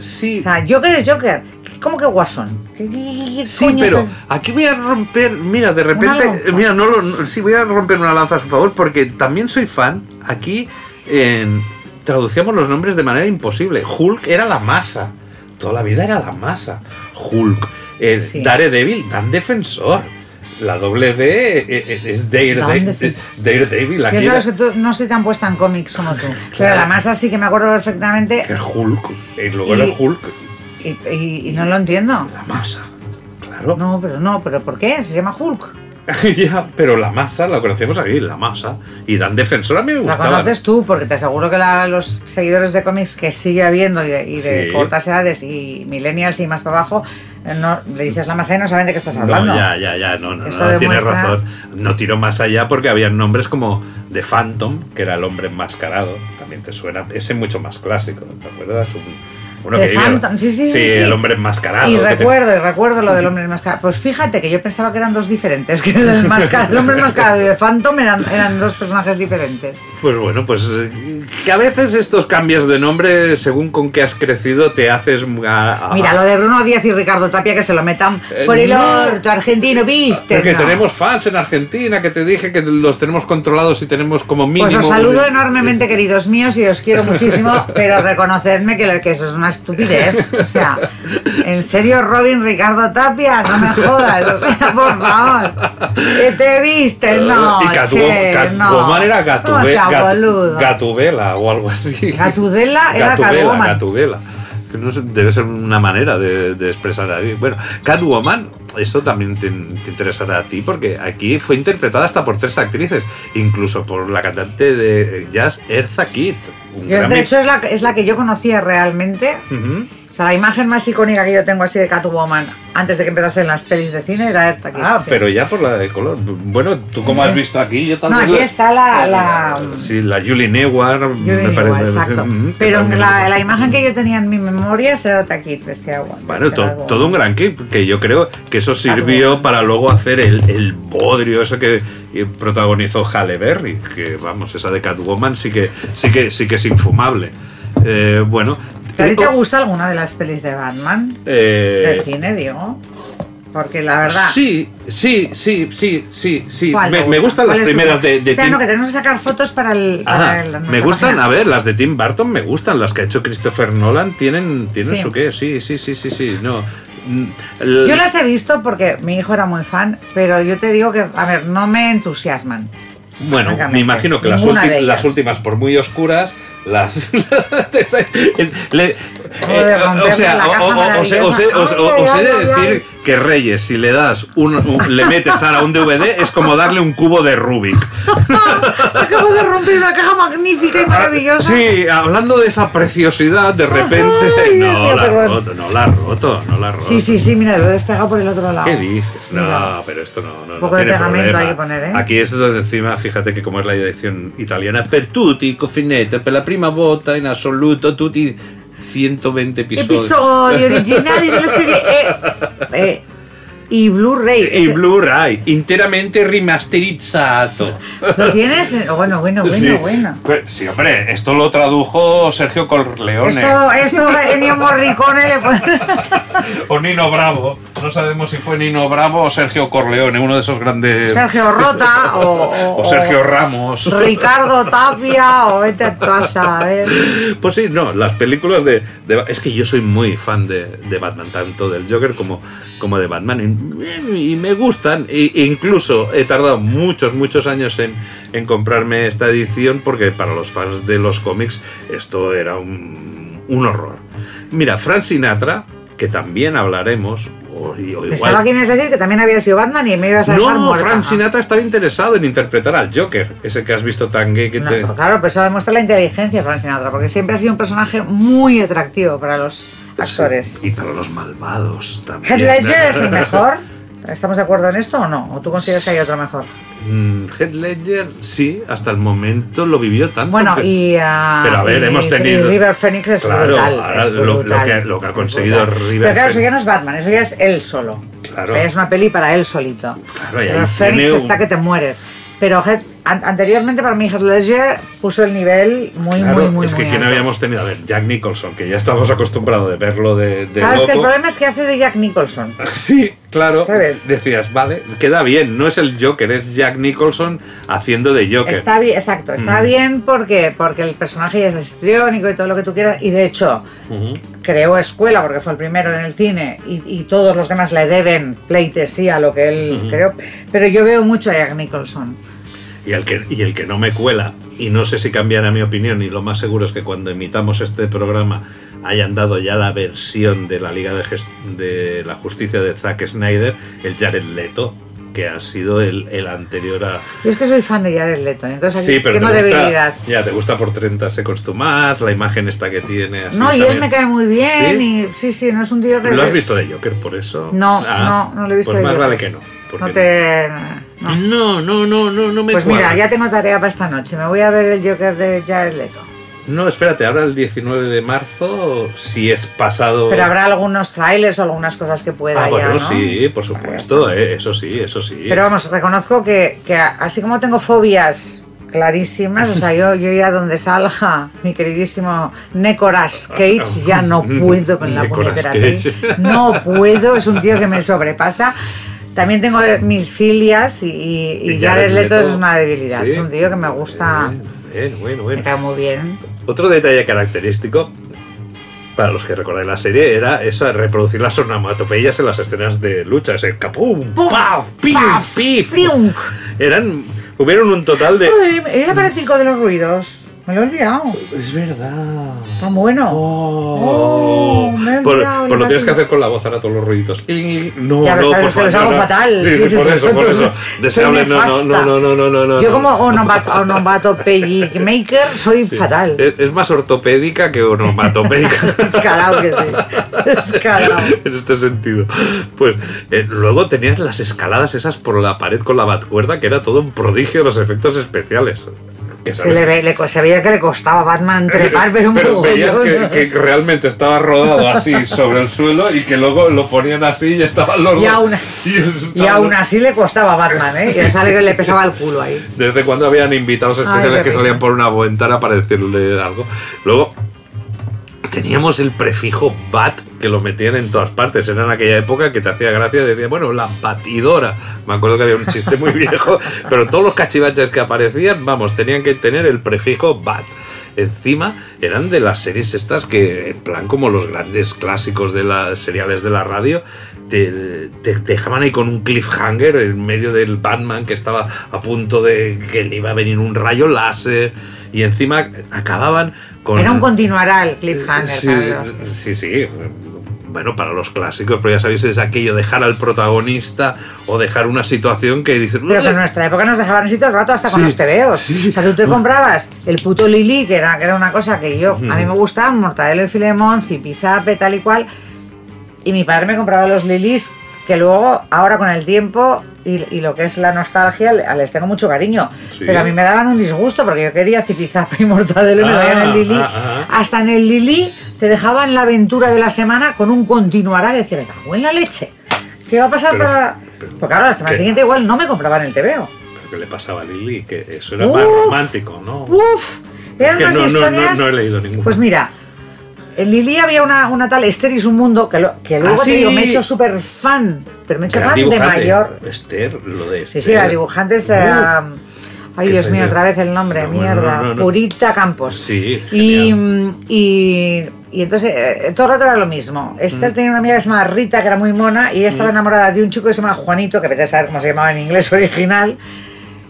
Sí, O sea, Joker es Joker. ¿Cómo que guasón? ¿Qué, qué- qué- qué Sí, pero es? aquí voy a romper, mira, de repente, lanza. mira, no, lo- no- sí voy a romper una lanza a su favor porque también soy fan. Aquí traducíamos los nombres de manera imposible. Hulk era la masa, toda la vida era la masa. Hulk. Eh, Sí. Daredevil, Dan Defensor. La doble D eh, eh, es. Daredevil. Yo Aquí creo era- que tú- no soy tan puesta en cómics como tú. Pero Claro. la masa sí que me acuerdo perfectamente que es Hulk. Y luego Y- era Hulk. y, y- y no lo entiendo. La masa. Claro. No, pero no, pero ¿por qué? Se llama Hulk. ya, pero la masa la conocemos aquí, la masa. Y Dan Defensor a mí me La gustaba. conoces tú, porque te aseguro que la- los seguidores de cómics que sigue habiendo y de, y de Sí. cortas edades y millennials y más para abajo, eh, no, le dices la masa y no saben de qué estás hablando. No, ya, ya, ya, no, no, Eso no, tienes razón. No tiro más allá porque habían nombres como The Phantom, que era el hombre enmascarado, también te suena, ese es mucho más clásico, ¿te acuerdas? Un- uno que Phantom, sí, sí, sí, sí. el hombre enmascarado. Y te- recuerdo, y recuerdo lo del hombre enmascarado. Pues fíjate que yo pensaba que eran dos diferentes, que el, hombre enmascarado y de Phantom eran, eran dos personajes diferentes. Pues bueno, pues eh, que a veces estos cambios de nombre, según con qué has crecido, te haces... a- a- Mira, lo de Bruno Díaz y Ricardo Tapia que se lo metan Eh, por el no. orto argentino, ¿viste? Porque No. tenemos fans en Argentina, que te dije que los tenemos controlados y tenemos como mínimo... Pues os saludo enormemente, queridos míos, y os quiero muchísimo, pero reconocedme que eso es una estupidez. O sea, en serio, Robin Ricardo Tapia, no me jodas, por favor. ¿Qué te viste? No, y che, Catwoman no. era Gatube- sea Gat- boludo. Gatubela o algo así. Gatudela era Gatubela. Gatubela. Que no sé, debe ser una manera de, de expresar ahí. Bueno, Catwoman, eso también te, te interesará a ti, porque aquí fue interpretada hasta por tres actrices, incluso por la cantante de jazz Erza Kitt. Un de hecho, es la, es la que yo conocía realmente. Sea, la imagen más icónica que yo tengo así de Catwoman antes de que empezasen las pelis de cine era Erta Kitt, Ah, sí. pero ya por la de color. Bueno, tú como has visto aquí, yo No, también. aquí está la... la Sí, la Julie Newar, me parece. exacto. mm, Pero la, la imagen que yo tenía en mi memoria era Takit, vestida igual. Bueno, to- todo un gran clip, que yo creo que eso sirvió para luego hacer el, el bodrio, eso que eh, protagonizó Halle Berry, que vamos, esa de Catwoman sí que, sí que, sí que es infumable. Eh, bueno. ¿A ti te gusta alguna de las pelis de Batman? eh, Del cine, digo. Porque la verdad. Sí, sí, sí, sí, sí, sí. ¿cuál te Me, me gusta? gustan ¿Cuál las primeras de, de Espera, Tim- no, que tenemos que sacar fotos para el. para Ah, el- me gustan, página. a ver, las de Tim Burton me gustan, las que ha hecho Christopher Nolan tienen, tienen Sí. su qué, sí, sí, sí, sí, sí, no. Mm, Yo las he visto porque mi hijo era muy fan, pero yo te digo que, a ver, no me entusiasman. Bueno, me imagino que de las últimas, por muy oscuras, las. le- o sea, la o- o- os he- de decir que Reyes, si le das un, un- le metes ahora un DVD, es como darle un cubo de Rubik. Acabo de romper una caja magnífica y maravillosa. Sí, hablando de esa preciosidad, de repente. Ay, no, la ha perdón. roto, no la roto, no la roto. Sí, sí, sí, mira, lo he despegado por el otro lado. ¿Qué dices? No, Mira. pero esto no, no, Un poco no de tiene pegamento problema. hay que poner, ¿eh? Aquí es donde encima, fíjate que como es la edición italiana, per tutti, cofinete, per la prima volta in assoluto, tutti 120 episodios. Episodi originali della serie e, e- i Blu-ray. Y Blu-ray, interamente remasterizzato. ¿Lo tienes? Bueno, bueno, bueno, sí. bueno. Pues, sí, hombre, esto lo tradujo Sergio Corleone. Esto, esto Ennio Morricone le pone... O Nino Bravo. No sabemos si fue Nino Bravo o Sergio Corleone, uno de esos grandes. Sergio Rota o, o- O Sergio Ramos. Ricardo Tapia o vete a casa, a ver. Pues sí, no, las películas de, de- Es que yo soy muy fan de, de Batman, tanto del Joker como, como de Batman. Y, me gustan. E, incluso he tardado muchos, muchos años en, en comprarme esta edición porque para los fans de los cómics esto era un, un horror. Mira, Frank Sinatra, que también hablaremos, o, o igual... Pensaba que ibas a decir que también había sido Batman y me ibas a dejar No, muerta. Frank Sinatra estaba interesado en interpretar al Joker, ese que has visto tan gay que No, te... claro, pero eso demuestra la inteligencia de Frank Sinatra, porque siempre ha sido un personaje muy atractivo para los actores. Y para los malvados también. Heath Ledger es el mejor. ¿Estamos de acuerdo en esto o no? ¿O tú consideras que hay otro mejor? Mm, Heath Ledger, sí, hasta el momento lo vivió tanto. Bueno, y, ah, Pero a ver, y- hemos tenido- River Phoenix es Claro, brutal. ahora es lo- que- lo que ha conseguido brutal. River Pero claro, eso ya no es Batman, eso ya es él solo. Claro. O sea, ya es una peli para él solito. Claro, River Phoenix un- está que te mueres. Pero Heath- an- anteriormente para mí Heath Ledger puso el nivel muy, Claro, muy, muy, es que muy ¿quién alto. habíamos tenido? A ver, Jack Nicholson, que ya estamos acostumbrados de verlo de, de Claro, es que el problema es que hace de Jack Nicholson. Sí, claro. ¿Sabes? Decías, vale, queda bien. No es el Joker, es Jack Nicholson haciendo de Joker. Está bien, exacto, está Mm. bien porque, porque el personaje ya es histriónico y todo lo que tú quieras. Y de hecho, creó escuela porque fue el primero en el cine y, y todos los demás le deben pleitesía a lo que él Ujú. creó. Pero yo veo mucho a Jack Nicholson. Y el, que, y el que no me cuela, y no sé si cambiará mi opinión, y lo más seguro es que cuando emitamos este programa hayan dado ya la versión de la Liga de, de la Justicia de Zack Snyder, el Jared Leto, que ha sido el, el anterior a... Yo es que soy fan de Jared Leto, entonces aquí Sí, pero tengo te gusta, debilidad. ya, te gusta por 30 Seconds Mars, la imagen esta que tiene así no, y él me cae muy bien ¿Sí? y sí, sí, no es un tío que... ¿Lo has visto de Joker por eso? No, no, no lo he visto Pues de más Joker. vale que no. No te... no. No, no, no, no, no me Pues cuadra. mira, ya tengo tarea para esta noche. Me voy a ver el Joker de Jared Leto. No, espérate, ahora el 19 de marzo, si es pasado... Pero habrá algunos trailers o algunas cosas que pueda Ah, ya, bueno, ¿no? sí, por supuesto, eh, eso sí, eso sí. Pero vamos, reconozco que, que así como tengo fobias clarísimas, o sea, yo, yo ya donde salga mi queridísimo Nicolas Cage, ya no puedo con la puñetera. No puedo, es un tío que me sobrepasa. También tengo mis filias y, y, y Jared Leto Leto, es una debilidad. sí. Es un tío que me gusta, Bien, bueno, bueno. me cae muy bien. Otro detalle característico, para los que recordáis la serie, era eso, reproducir las onomatopeyas en las escenas de lucha. Ese capum, paf, pim, pif. ¡Friunk! Eran, hubieron un total de... Uy, el aparatico de los ruidos. Me lo he olvidado. Es verdad. Está bueno. Oh. Oh, por, lo tienes que hacer con la voz ahora todos los ruiditos. No, ya, no, por favor. hago no, fatal. Sí, sí, por eso, por eso. Deseable, no, no, no, no, no, no, no. Yo como onomatopeyic maker soy fatal. Es, más ortopédica que onomatopeica. Escalado que sí. Escalado. en este sentido. Pues eh, luego tenías las escaladas esas por la pared con la batcuerda, que era todo un prodigio de los efectos especiales. Se, sabes le ve- le co- se veía que le costaba a Batman trepar, pero un poco. veías que, que realmente estaba rodado así sobre el suelo y que luego lo ponían así y estaban los Y aún, y estaban y aún los- así le costaba a Batman, ¿eh? Y sale que le pesaba el culo ahí. Desde cuando habían invitados especiales Ay, que salían por una ventana para decirle algo. Luego teníamos el prefijo bat que lo metían en todas partes. Era en aquella época que te hacía gracia. Decía, bueno, la batidora. Me acuerdo que había un chiste muy viejo. pero todos los cachivaches que aparecían, vamos, tenían que tener el prefijo bat. Encima eran de las series estas que, en plan como los grandes clásicos de las seriales de la radio, te, te dejaban ahí con un cliffhanger en medio del Batman que estaba a punto de que le iba a venir un rayo láser y encima acababan con... Era un continuará el cliffhanger, Sí, Carlos. sí, sí. Bueno, para los clásicos, pero ya sabéis, es aquello dejar al protagonista o dejar una situación que dices... Pero que en nuestra época nos dejaban así todo el rato hasta con Sí, los tebeos. sí. O sea, tú te comprabas el puto Lili, que era, que era una cosa que yo, a mí me gustaba, mortadelo y filemón, zipizape, tal y cual. Y mi padre me compraba los Lilis, que luego, ahora con el tiempo y, y lo que es la nostalgia, le- les tengo mucho cariño. Sí. Pero a mí me daban un disgusto porque yo quería zipizape y mortadelo y me Ah, veían el Lili. ah, ah. Hasta en el Lili te dejaban la aventura de la semana con un continuará que decía, venga, en la leche. ¿Qué va a pasar Pero- para.? Porque ahora la semana ¿qué? siguiente igual no me compraban el TVO. Pero ¿Qué le pasaba a Lily? Que eso era Uf. más romántico, ¿no? Uf, Es eran que unas no, no, no, historias. no he leído ninguno. Pues mira, en Lili había una, una tal Esther y su mundo que, lo- que luego Ah, te sí. digo, me he hecho súper fan, pero me he hecho Gran fan de mayor. Esther, lo de Sí, Esther. sí, la dibujante es. Ay, Dios mío, otra vez el nombre, No, mierda. no, no, no. Purita Campos. Sí, Y, mm, y, y entonces eh, todo el rato era lo mismo. Mm. Esther tenía una amiga que se llamaba Rita, que era muy mona, y ella estaba enamorada de un chico que se llama Juanito, que vete a saber cómo se llamaba en inglés original.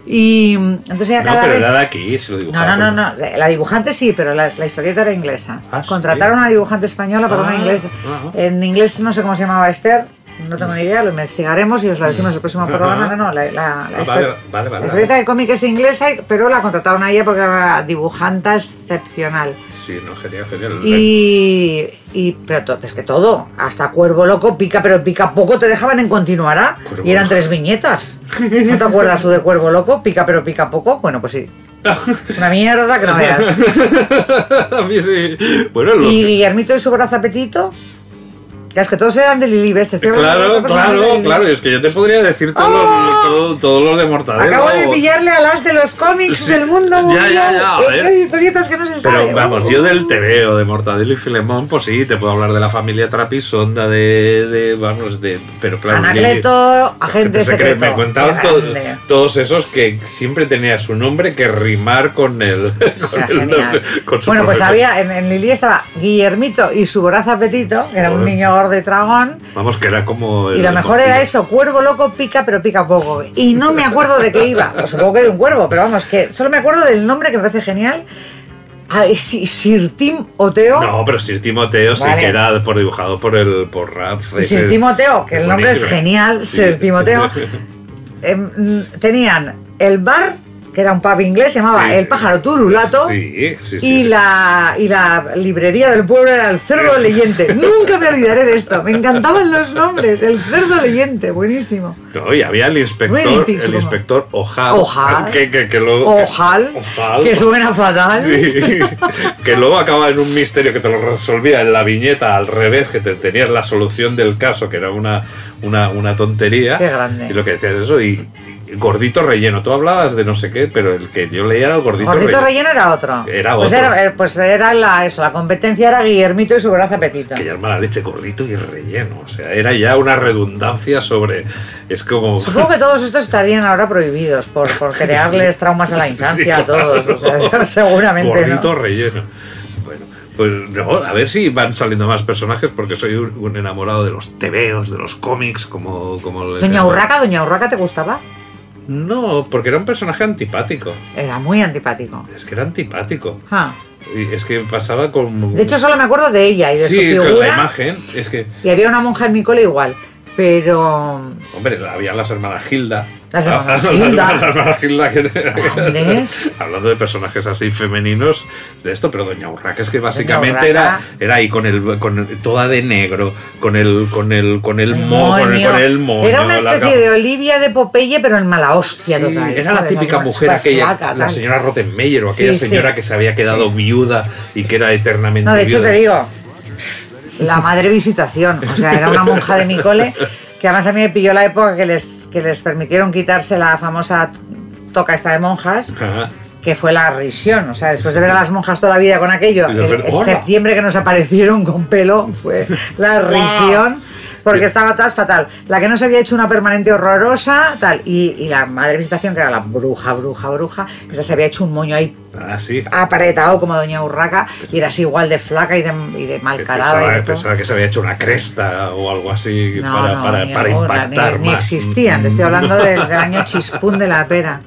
Y mm, entonces No, cada pero vez. era de aquí, se lo No, dibujaba. no, no, no. La la dibujante sí, pero la, la historieta era inglesa. Ah, ¿sí? Contrataron a una dibujante española para Ah, una inglesa. ah. En inglés no sé cómo se llamaba Esther, no tengo ni idea, lo investigaremos y os lo decimos el próximo programa. No, no, la, la, la Ah, vale, vale, vale, la historieta de cómic es inglesa, pero la contrataron a ella porque era una dibujanta excepcional. Sí, no, genial, genial. Y, y pero to- es que todo, hasta Cuervo Loco pica, pero pica poco, te dejaban en continuará. Cuervo Y eran Loco. tres viñetas. ¿No te acuerdas tú de Cuervo Loco? Pica, pero pica poco. Bueno, pues sí. Una mierda que no veas. A mí sí. Bueno, los Y Guillermito y su brazo apetito. Ya es que todos eran de Lili hablando de Claro, claro, claro. Es que yo te podría decir todos, los, todos, todos los de Mortadelo. ¡Oh! Acabo de pillarle a las de los cómics Sí, del mundo ya, mundial. ya, ya, a Es ver. que hay historietas que no se sabe. Pero vamos, yo del TVO, de Mortadelo y Filemón, pues sí, te puedo hablar de la familia Trapisonda, de, de vamos, de... Pero claro, Anacleto, agente secreto. Me contaban to- todos esos que siempre tenía su nombre que rimar con Era el nombre, con su Bueno, pues había, en, en Lili estaba Guillermito y su voraz apetito, que era un niño gordo y dragón. Vamos, que era como... Y lo mejor era eso, cuervo loco pica, pero pica poco. Y no me acuerdo de qué iba. Pues supongo que de un cuervo, pero vamos, que solo me acuerdo del nombre que me parece genial. Ah, Si- Sir Tim Oteo. No, pero Sir Timoteo sí Vale. que era por dibujado por el por ese- Sir Timoteo, que el nombre es genial, Sí. Sir Timoteo. Em, tenían el bar, que era un pub inglés, se llamaba Sí. El Pájaro Turulato. Sí, sí, sí. y. La, y la librería del pueblo era el cerdo leyente. Nunca me olvidaré de esto. Me encantaban los nombres. El cerdo leyente, buenísimo. No, y había el inspector, Pig, el inspector Ojal. Ojal. Que, que, que luego. Ojal, Ojal. que suena fatal. Sí, que luego acaba en un misterio que te lo resolvía en la viñeta al revés, que te tenías la solución del caso, que era una, una, una tontería. Qué grande. Y lo que decías eso, y gordito relleno. Tú hablabas de no sé qué, pero el que yo leía era el gordito, Gordito relleno era otro. Era Pues otro. era, eh, pues era la, eso, la competencia era Guillermito y su brazo apetito. Que mala leche, gordito y relleno. O sea, era ya una redundancia sobre. Es como. Supongo que todos estos estarían ahora prohibidos por, por crearles traumas a la infancia Sí, a todos. O sea, seguramente Gordito no. relleno. Bueno, pues no, a ver si van saliendo más personajes porque soy un, enamorado de los tebeos, de los cómics, como, como Doña. Urraca, Doña Urraca, ¿te gustaba? No, porque era un personaje antipático. Era muy antipático. Es que era antipático. Ah. Y es que pasaba con. De hecho, solo me acuerdo de ella y de sí, su con la figura. imagen. Es que, Y había una monja en mi cole igual. Pero. hombre, había las hermanas Hilda. Las hermanas Hilda. Grandes. Hablando de personajes así femeninos de esto, pero Doña Urraca es que básicamente era, era ahí con el, con el- toda de negro, con el, con el, con el, mo, con el, con el moño. Era una especie de Olivia de Popeye, pero en mala hostia Sí, total. era la típica mujer aquella, flaca, la señora Rottenmeier o aquella Sí, sí. señora que se había quedado viuda y que era eternamente No, de hecho viuda. te digo, la madre visitación. O sea, era una monja de mi cole que además a mí me pilló la época que les, que les permitieron quitarse la famosa toca esta de monjas, Ajá. que fue la risión. O sea, después de ver a las monjas toda la vida con aquello, el, el septiembre que nos aparecieron con pelo fue la risión. Porque estaba todas fatal. La que no se había hecho una permanente horrorosa, tal. Y, y la madre visitación, que era la bruja, bruja, bruja, esa se había hecho un moño ahí Ah, sí. apretado como Doña Urraca y era así igual de flaca y de, y de mal carada. y Pensaba, que se había hecho una cresta o algo así No, para, no, para, ni para alguna, impactar ni, existían. Te estoy hablando del, del año chispún de la pera.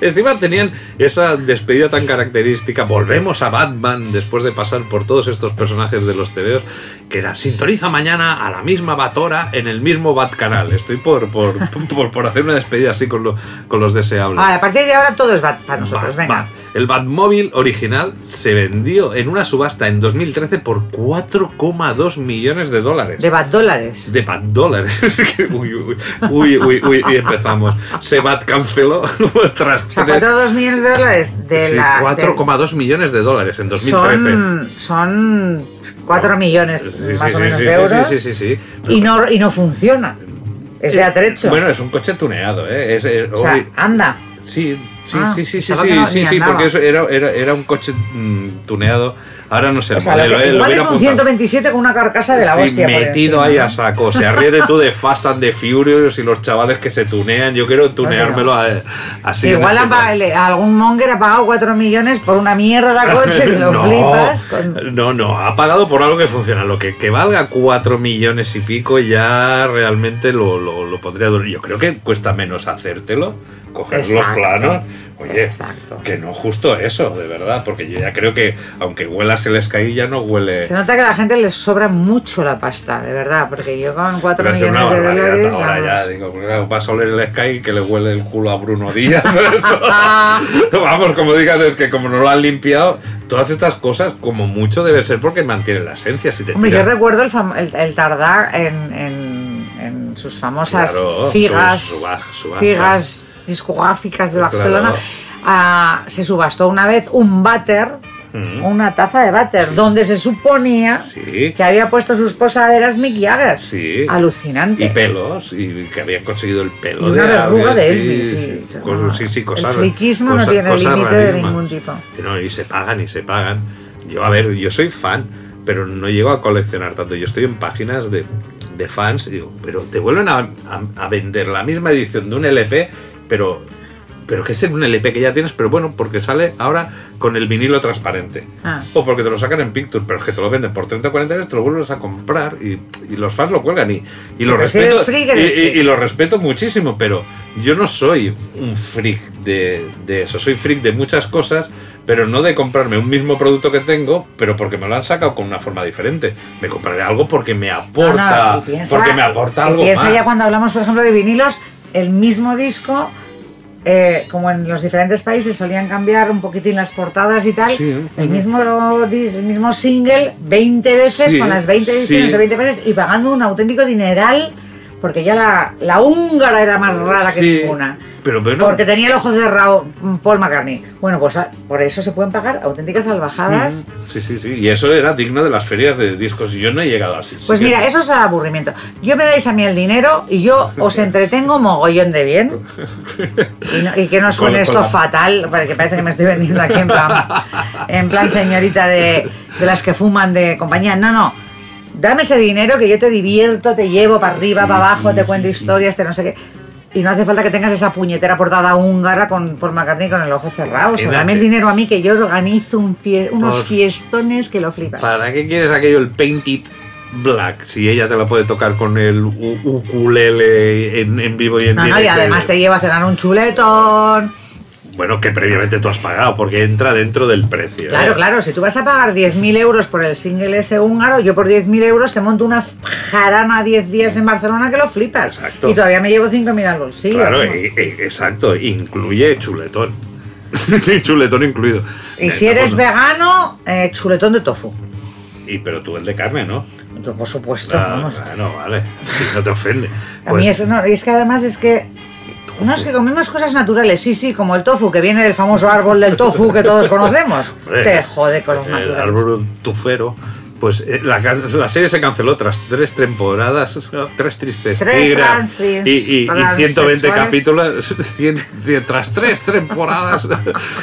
Encima tenían esa despedida tan característica. Volvemos a Batman después de pasar por todos estos personajes de los TVOs. Que era sintoniza mañana a la misma Batora en el mismo Bat canal. Estoy por, por, por, por hacer una despedida así con, lo- con los deseables. Vale, a partir de ahora todo es bat para nosotros. Bat- Venga. Bat. El Batmóvil original se vendió en una subasta en 2013 por 4,2 millones de dólares. De bat dólares. De bat dólares. uy, uy, uy, uy, uy, y empezamos. Se bat canceló tras O sea, tres- 4,2 millones de dólares de Sí, la. 4,2 millones de dólares en 2013. Son, son 4 millones Sí, más sí, o menos sí, de euros. sí, sí, sí, sí. Y, no, y no funciona. Es de atrecho. Bueno, es un coche tuneado, ¿eh? Es, eh, o sea, anda. Sí, sí, Ah, sí, sí, sí, sí, no- sí, sí, porque eso era, era, era un coche mm, tuneado. Ahora no sé, O sea, lo modelo, que- eh, lo igual hubiera es un apuntado. 127 con una carcasa de la Sí, hostia. metido ahí ¿no? a saco. O sea, ríete tú de Fast and the Furious y los chavales que se tunean. Yo quiero tuneármelo a- así. en Igual este le- algún monger ha pagado 4 millones por una mierda coche que lo no, flipas. con- No, no, ha pagado por algo que funciona. Lo que, que valga 4 millones y pico ya realmente lo, lo, lo pondría duro. Yo creo que cuesta menos hacértelo, coger los Exacto. planos. Oye, Exacto. que no justo eso, de verdad, porque yo ya creo que aunque huelas el Sky ya no huele... Se nota que a la gente les sobra mucho la pasta, de verdad, porque yo con 4 Pero es una millones de dólares. ahora vamos. ya, digo, claro, vas a oler el Sky que le huele el culo a Bruno Díaz. eso. Vamos, como digas, es que como no lo han limpiado, todas estas cosas, como mucho debe ser porque mantienen la esencia. Si te Hombre, yo tiran- recuerdo el, el, el Tardá en, en- sus famosas Claro, figas, su- suba- subasta. figas discográficas de Claro. Barcelona. ah, se subastó una vez un váter Mm. una taza de váter, donde se suponía Sí. que había puesto sus posaderas Mick Jagger. Sí. Alucinante. Y pelos, y que habían conseguido el pelo Y una de verruga de sí, Elvis, sí. sí, cosas- sí, sí, cosas- El friquismo no tiene límite de ningún tipo. Y no, y se pagan, y se pagan. Yo, a ver, yo soy fan, pero no llego a coleccionar tanto. Yo estoy en páginas de, de fans digo, pero te vuelven a, a- a vender la misma edición de un LP, pero, pero que es un LP que ya tienes, pero bueno, porque sale ahora con el vinilo transparente. Ah. O porque te lo sacan en Pictures, pero es que te lo venden por 30 o 40 euros, te lo vuelves a comprar y, y los fans lo cuelgan. Y, y lo respeto. y, y- lo respeto muchísimo, pero yo no soy un freak de, de eso. Soy freak de muchas cosas, pero no de comprarme un mismo producto que tengo, pero porque me lo han sacado con una forma diferente. Me compraré algo porque me aporta, No, no, y piensa- porque me aporta algo piensa más. ya cuando hablamos, por ejemplo, de vinilos, el mismo disco, eh, como en los diferentes países solían cambiar un poquitín las portadas y tal, Sí, el, mismo dis- el mismo single 20 veces Sí, con las 20 ediciones sí. de 20 veces y pagando un auténtico dineral, porque ya la, la húngara era más rara que ninguna. Pero bueno, Porque tenía el ojo cerrado mm, Paul McCartney. Bueno, pues ah, por eso se pueden pagar auténticas salvajadas. sí, sí, sí. Y eso era digno de las ferias de discos y yo no he llegado así. Sí Pues que- mira, eso es el aburrimiento. Yo me dais a mí el dinero y yo os entretengo mogollón de bien. Y, no- y que no suene esto fatal, porque parece que me estoy vendiendo aquí en plan, en plan señorita de, de las que fuman de compañía. No, no. Dame ese dinero que yo te divierto, te llevo para arriba, Sí, para abajo, sí, te cuento sí. historias, te no sé qué. Y no hace falta que tengas esa puñetera portada húngara con por McCartney con el ojo cerrado. O sea, dame el dinero a mí que yo organizo un fie- unos Pues- fiestones que lo flipas. ¿Para qué quieres aquello, el Painted Black? Si ella te la puede tocar con el ukulele en, en vivo y en No, no, y directo. además te lleva a cenar un chuletón. Bueno, que previamente tú has pagado, porque entra dentro del precio. Claro, ¿eh? claro, si tú vas a pagar 10.000 euros por el single ese húngaro, yo por 10.000 euros te monto una jarana 10 días en Barcelona que lo flipas. Exacto. Y todavía me llevo 5.000 al bolsillo. Claro, e- e- exacto, incluye chuletón. chuletón incluido. Y si Eh, eres bueno, vegano, eh, chuletón de tofu. Y pero tú el de carne, ¿no? Yo, por supuesto, Ah, vamos. no, vale. Si no te ofende. A Pues, mí es, no, y es que además es que... No, es que comemos cosas naturales, sí, sí, como el tofu, que viene del famoso árbol del tofu que todos conocemos. Te jode con los El naturales. árbol tufero. Pues eh, la, serie se canceló tras tres temporadas, tres tristes Tres tigras trans- y, y- y trans- 120 sexuales. capítulos, cien- cien- tras tres temporadas.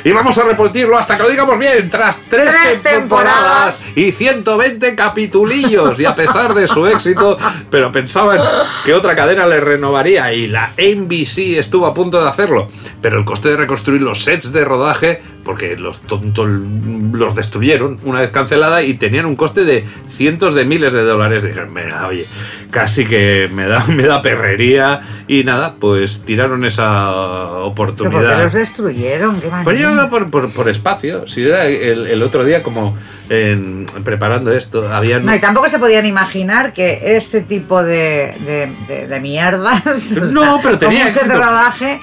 y vamos a repetirlo hasta que lo digamos bien, tras tres, Tres temporadas y 120 capitulillos. Y a pesar de su éxito, pero pensaban que otra cadena le renovaría y la NBC estuvo a punto de hacerlo. Pero el coste de reconstruir los sets de rodaje, porque los tontos los destruyeron una vez cancelada y tenían un coste de cientos de miles de dólares. Dijeron, mira, oye, casi que me da, me da perrería y nada, pues tiraron esa ¿Pero por qué oportunidad. los destruyeron? ¿Qué Pues por, por, por espacio. Si era el, el otro día como en- preparando esto, habían... No, y tampoco se podían imaginar que ese tipo de, de, de- de mierdas, o sea, pero tenía éxito. rodaje,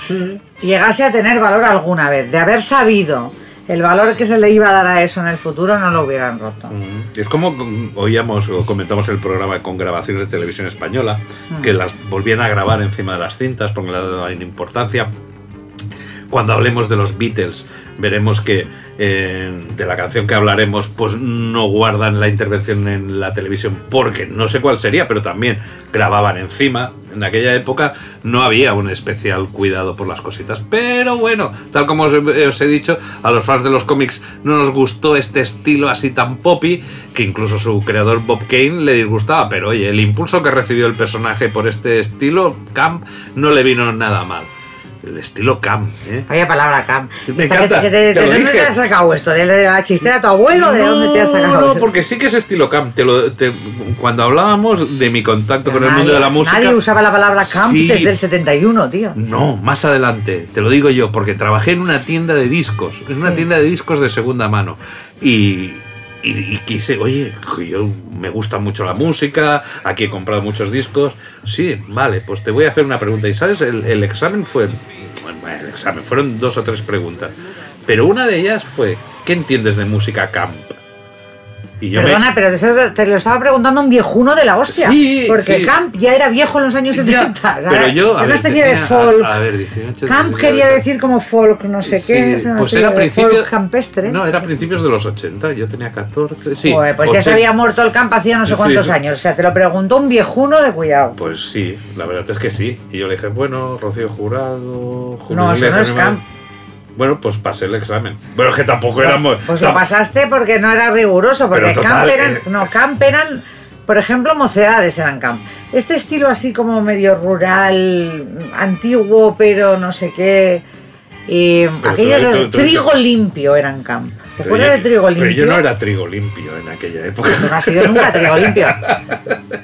llegase a tener valor alguna vez. De haber sabido el valor que se le iba a dar a eso en el futuro, no lo hubieran roto. Mm, Es como oíamos o comentamos el programa con grabaciones de televisión española, Mm. que las volvían a grabar encima de las cintas porque le daban importancia. Cuando hablemos de los Beatles, veremos que eh, de la canción que hablaremos, pues no guardan la intervención en la televisión porque no sé cuál sería, pero también grababan encima. En aquella época no había un especial cuidado por las cositas. Pero bueno, tal como os, os he dicho, a los fans de los cómics no nos gustó este estilo así tan poppy, que incluso su creador Bob Kane le disgustaba. Pero oye, el impulso que recibió el personaje por este estilo, Camp, no le vino nada mal. El estilo Camp, ¿eh? Vaya palabra, Cam. Me encanta, que- te- te ¿De lo dónde te has sacado esto? ¿De la chistera de tu abuelo? ¿De dónde te has sacado No, esto? porque sí que es estilo camp. Te lo, cuando hablábamos de mi contacto con el mundo de la música. Nadie usaba la palabra camp Sí. desde el 71, tío. No, más adelante, te lo digo yo, porque trabajé en una tienda de discos, en una tienda de discos de segunda mano. Y, y- y quise, oye, yo me gusta mucho la música, aquí he comprado muchos discos. Sí, vale, pues te voy a hacer una pregunta. Y sabes, el, el examen fue, bueno, el examen, fueron dos o tres preguntas. Pero una de ellas fue, ¿qué entiendes de música camp? Y yo me- Perdona, pero eso te lo estaba preguntando un viejuno de la hostia. Sí, porque sí. Camp ya era viejo en los años 70. ¿sabes? Pero yo, Era una especie de folk. A, a ver, 18, Camp 19, quería decir como folk, no sé Sí, qué. pues era de principio, folk campestre. No, era principios de los 80. Yo tenía 14. Sí, Joder, pues ya se 80. había muerto el camp hacía no sé cuántos años. O sea, te lo preguntó un viejuno de cuidado. Pues sí, la verdad es que sí. Y yo le dije, bueno, Rocío Jurado, Julio No, eso no es camp. Bueno, pues pasé el examen. Bueno, es que tampoco era muy. Pues lo pasaste porque no era riguroso, porque total, camp eran, eh. no, camp eran, por ejemplo, mocedades eran camp. Este estilo así como medio rural, antiguo, pero no sé qué. Aquellos tú- de tú- tú- trigo limpio eran camp. ¿Te Pero acuerdas yo- de trigo limpio? Pero yo no era trigo limpio en aquella época. No has sido nunca trigo limpio.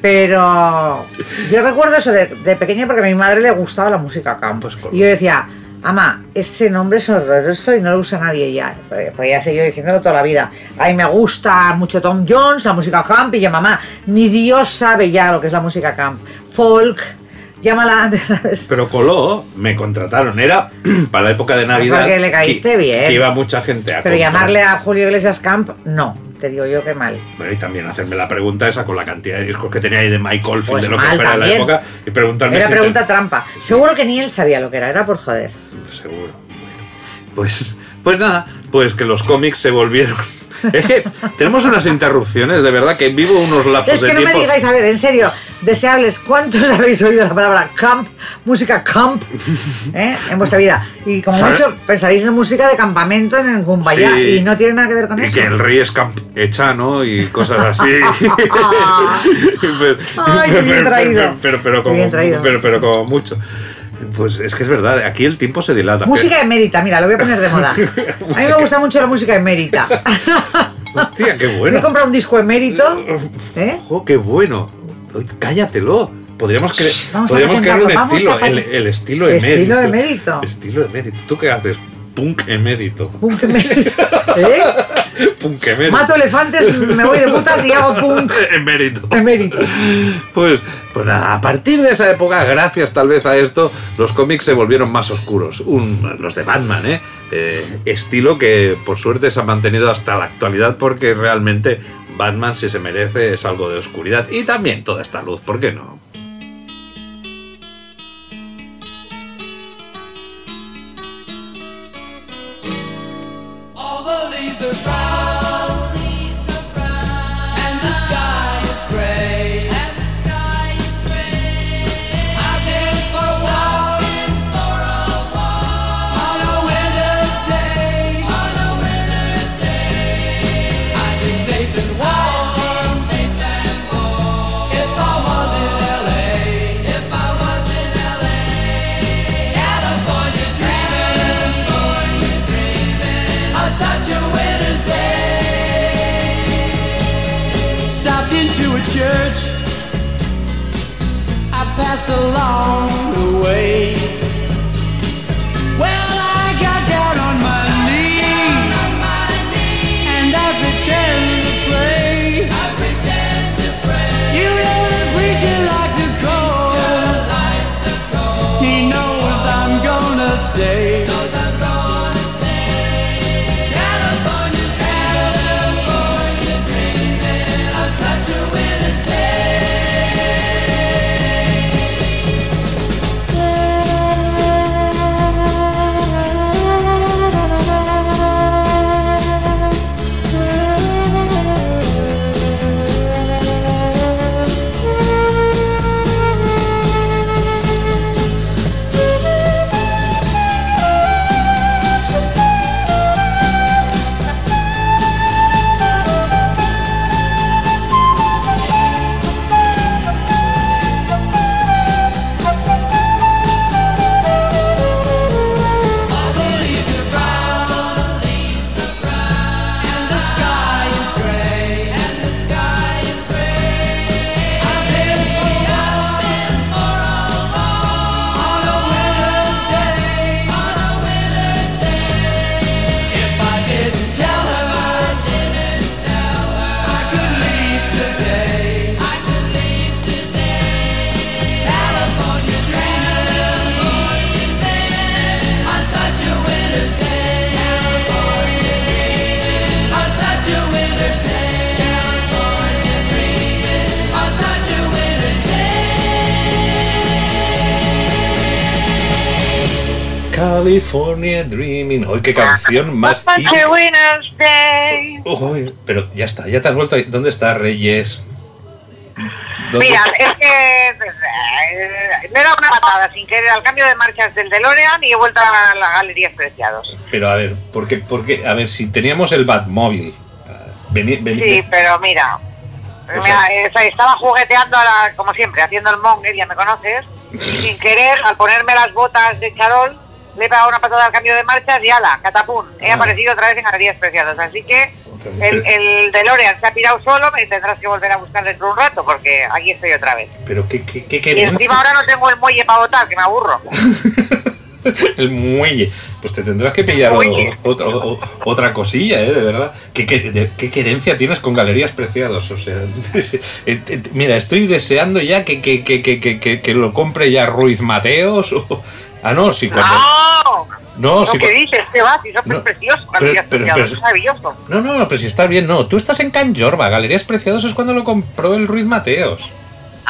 Pero yo recuerdo eso de, de pequeña porque a mi madre le gustaba la música camp. Pues y yo decía, ama, ese nombre es horroroso y no lo usa nadie ya. Pues, pues ya he seguido diciéndolo toda la vida. A mí me gusta mucho Tom Jones, la música camp, y yo, mamá, ni Dios sabe ya lo que es la música camp. Folk, llámala, ¿sabes? Pero coló, me contrataron. Era para la época de Navidad. porque le caíste que, bien. Que iba mucha gente a Pero comprar. llamarle a Julio Iglesias camp, no. Te digo yo que mal. Bueno, y también hacerme la pregunta esa con la cantidad de discos que tenía ahí de Mike Oldfield, Pues de lo que mal fuera de la también. época, y preguntarme Era si te- pregunta trampa. Seguro que ni él sabía lo que era, era por joder. Seguro. Bueno, pues, pues nada, pues que los cómics se volvieron. Es que tenemos unas interrupciones, de verdad, que vivo unos lapsos Es de que no me tiempo. digáis, a ver, en serio, deseables, ¿cuántos habéis oído la palabra camp, música camp, eh, en vuestra vida? Y como ¿Sabe? mucho pensaréis en música de campamento en el Cumbayá Sí. y no tiene nada que ver con y eso. que el rey es camp hecha, ¿no? Y cosas así. pero, Ay, qué bien traído. pero, pero, Qué como, traído, pero, pero sí. como mucho. Pues es que es verdad, aquí el tiempo se dilata. Música emérita, mira, lo voy a poner de moda. A mí me gusta mucho la música emérita. Hostia, qué Me he bueno. comprado un disco emérito. ¿eh? Ojo, qué bueno. Cállatelo. Podríamos, cre- Shh, podríamos crear un vamos estilo, el estilo emérito. Estilo emérito. Estilo emérito. ¿Tú qué haces? Punk emérito. Punk emérito. ¿Eh? Punk emérito. Mato elefantes, me voy de putas y hago punk emérito. emérito. Pues, pues nada, a partir de esa época, gracias tal vez a esto, los cómics se volvieron más oscuros. Un- los de Batman, ¿eh? Eh, Estilo que por suerte se ha mantenido hasta la actualidad porque realmente Batman si se merece es algo de oscuridad. Y también toda esta luz, ¿por qué no? Qué canción más. Uy, pero ya está, ya te has vuelto ahí. ¿Dónde está Reyes? ¿Dónde- Mira, es que eh, me he dado una patada sin querer al cambio de marchas del DeLorean y he vuelto a la galería Preciados. Pero a ver, porque, porque, a ver, si teníamos el Batmóvil. ah, vení- vení- Sí, pero mira, O mira, sea- eh, estaba jugueteando, a la- como siempre, haciendo el monger, ya me conoces, y sin querer, al ponerme las botas de charol, le he pegado una patada al cambio de marchas y ala, catapum, he Ah. aparecido otra vez en galerías preciadas. Así que el, el DeLorean se ha pirado solo, me tendrás que volver a buscar dentro de un rato, porque aquí estoy otra vez. Pero qué, qué, qué Y encima ahora no tengo el muelle para botar, que me aburro. El muelle. Pues te tendrás que pillar o- otra, o- otra cosilla, ¿eh? De verdad. ¿Qué, qué, de- qué querencia tienes con Galerías Preciados? O sea, eh, eh, mira, estoy deseando ya que, que, que, que, que, que- que lo compre ya Ruiz Mateos. o- Ah, no, sí, cuando... ¡No! No, sí, que dices, y eso No, es precioso, pero- es maravilloso. No, no, pero si está bien, no. Tú estás en Can Jorba. Galerías Preciados es cuando lo compró el Ruiz Mateos.